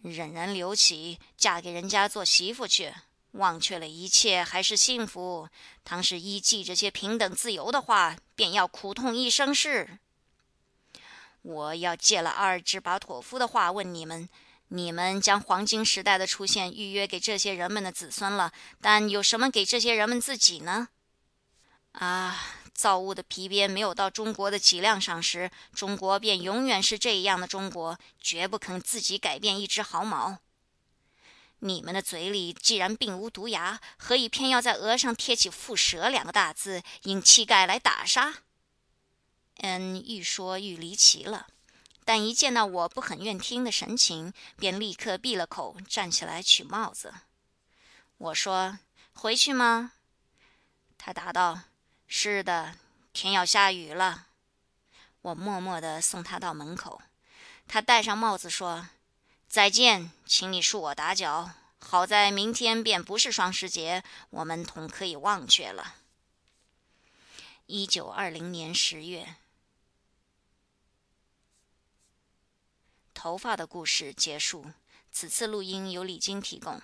忍人留起，嫁给人家做媳妇去，忘却了一切还是幸福。倘是依记这些平等自由的话，便要苦痛一生是。我要借了阿尔芝巴托夫的话问你们。你们将黄金时代的出现预约给这些人们的子孙了，但有什么给这些人们自己呢？啊，造物的皮鞭没有到中国的脊梁上时，中国便永远是这样的中国，绝不肯自己改变一只毫毛。你们的嘴里既然并无毒牙，何以偏要在额上贴起“蝮蛇”两个大字，引乞丐来打杀？嗯，愈说愈离奇了。但一见到我不很愿听的神情，便立刻闭了口，站起来取帽子。我说：“回去吗？”他答道：“是的，天要下雨了。”我默默地送他到门口。他戴上帽子说：“再见，请你恕我打搅。好在明天便不是双十节，我们同可以忘却了。”一九二零年十月，头发的故事结束。此次录音由李晶提供。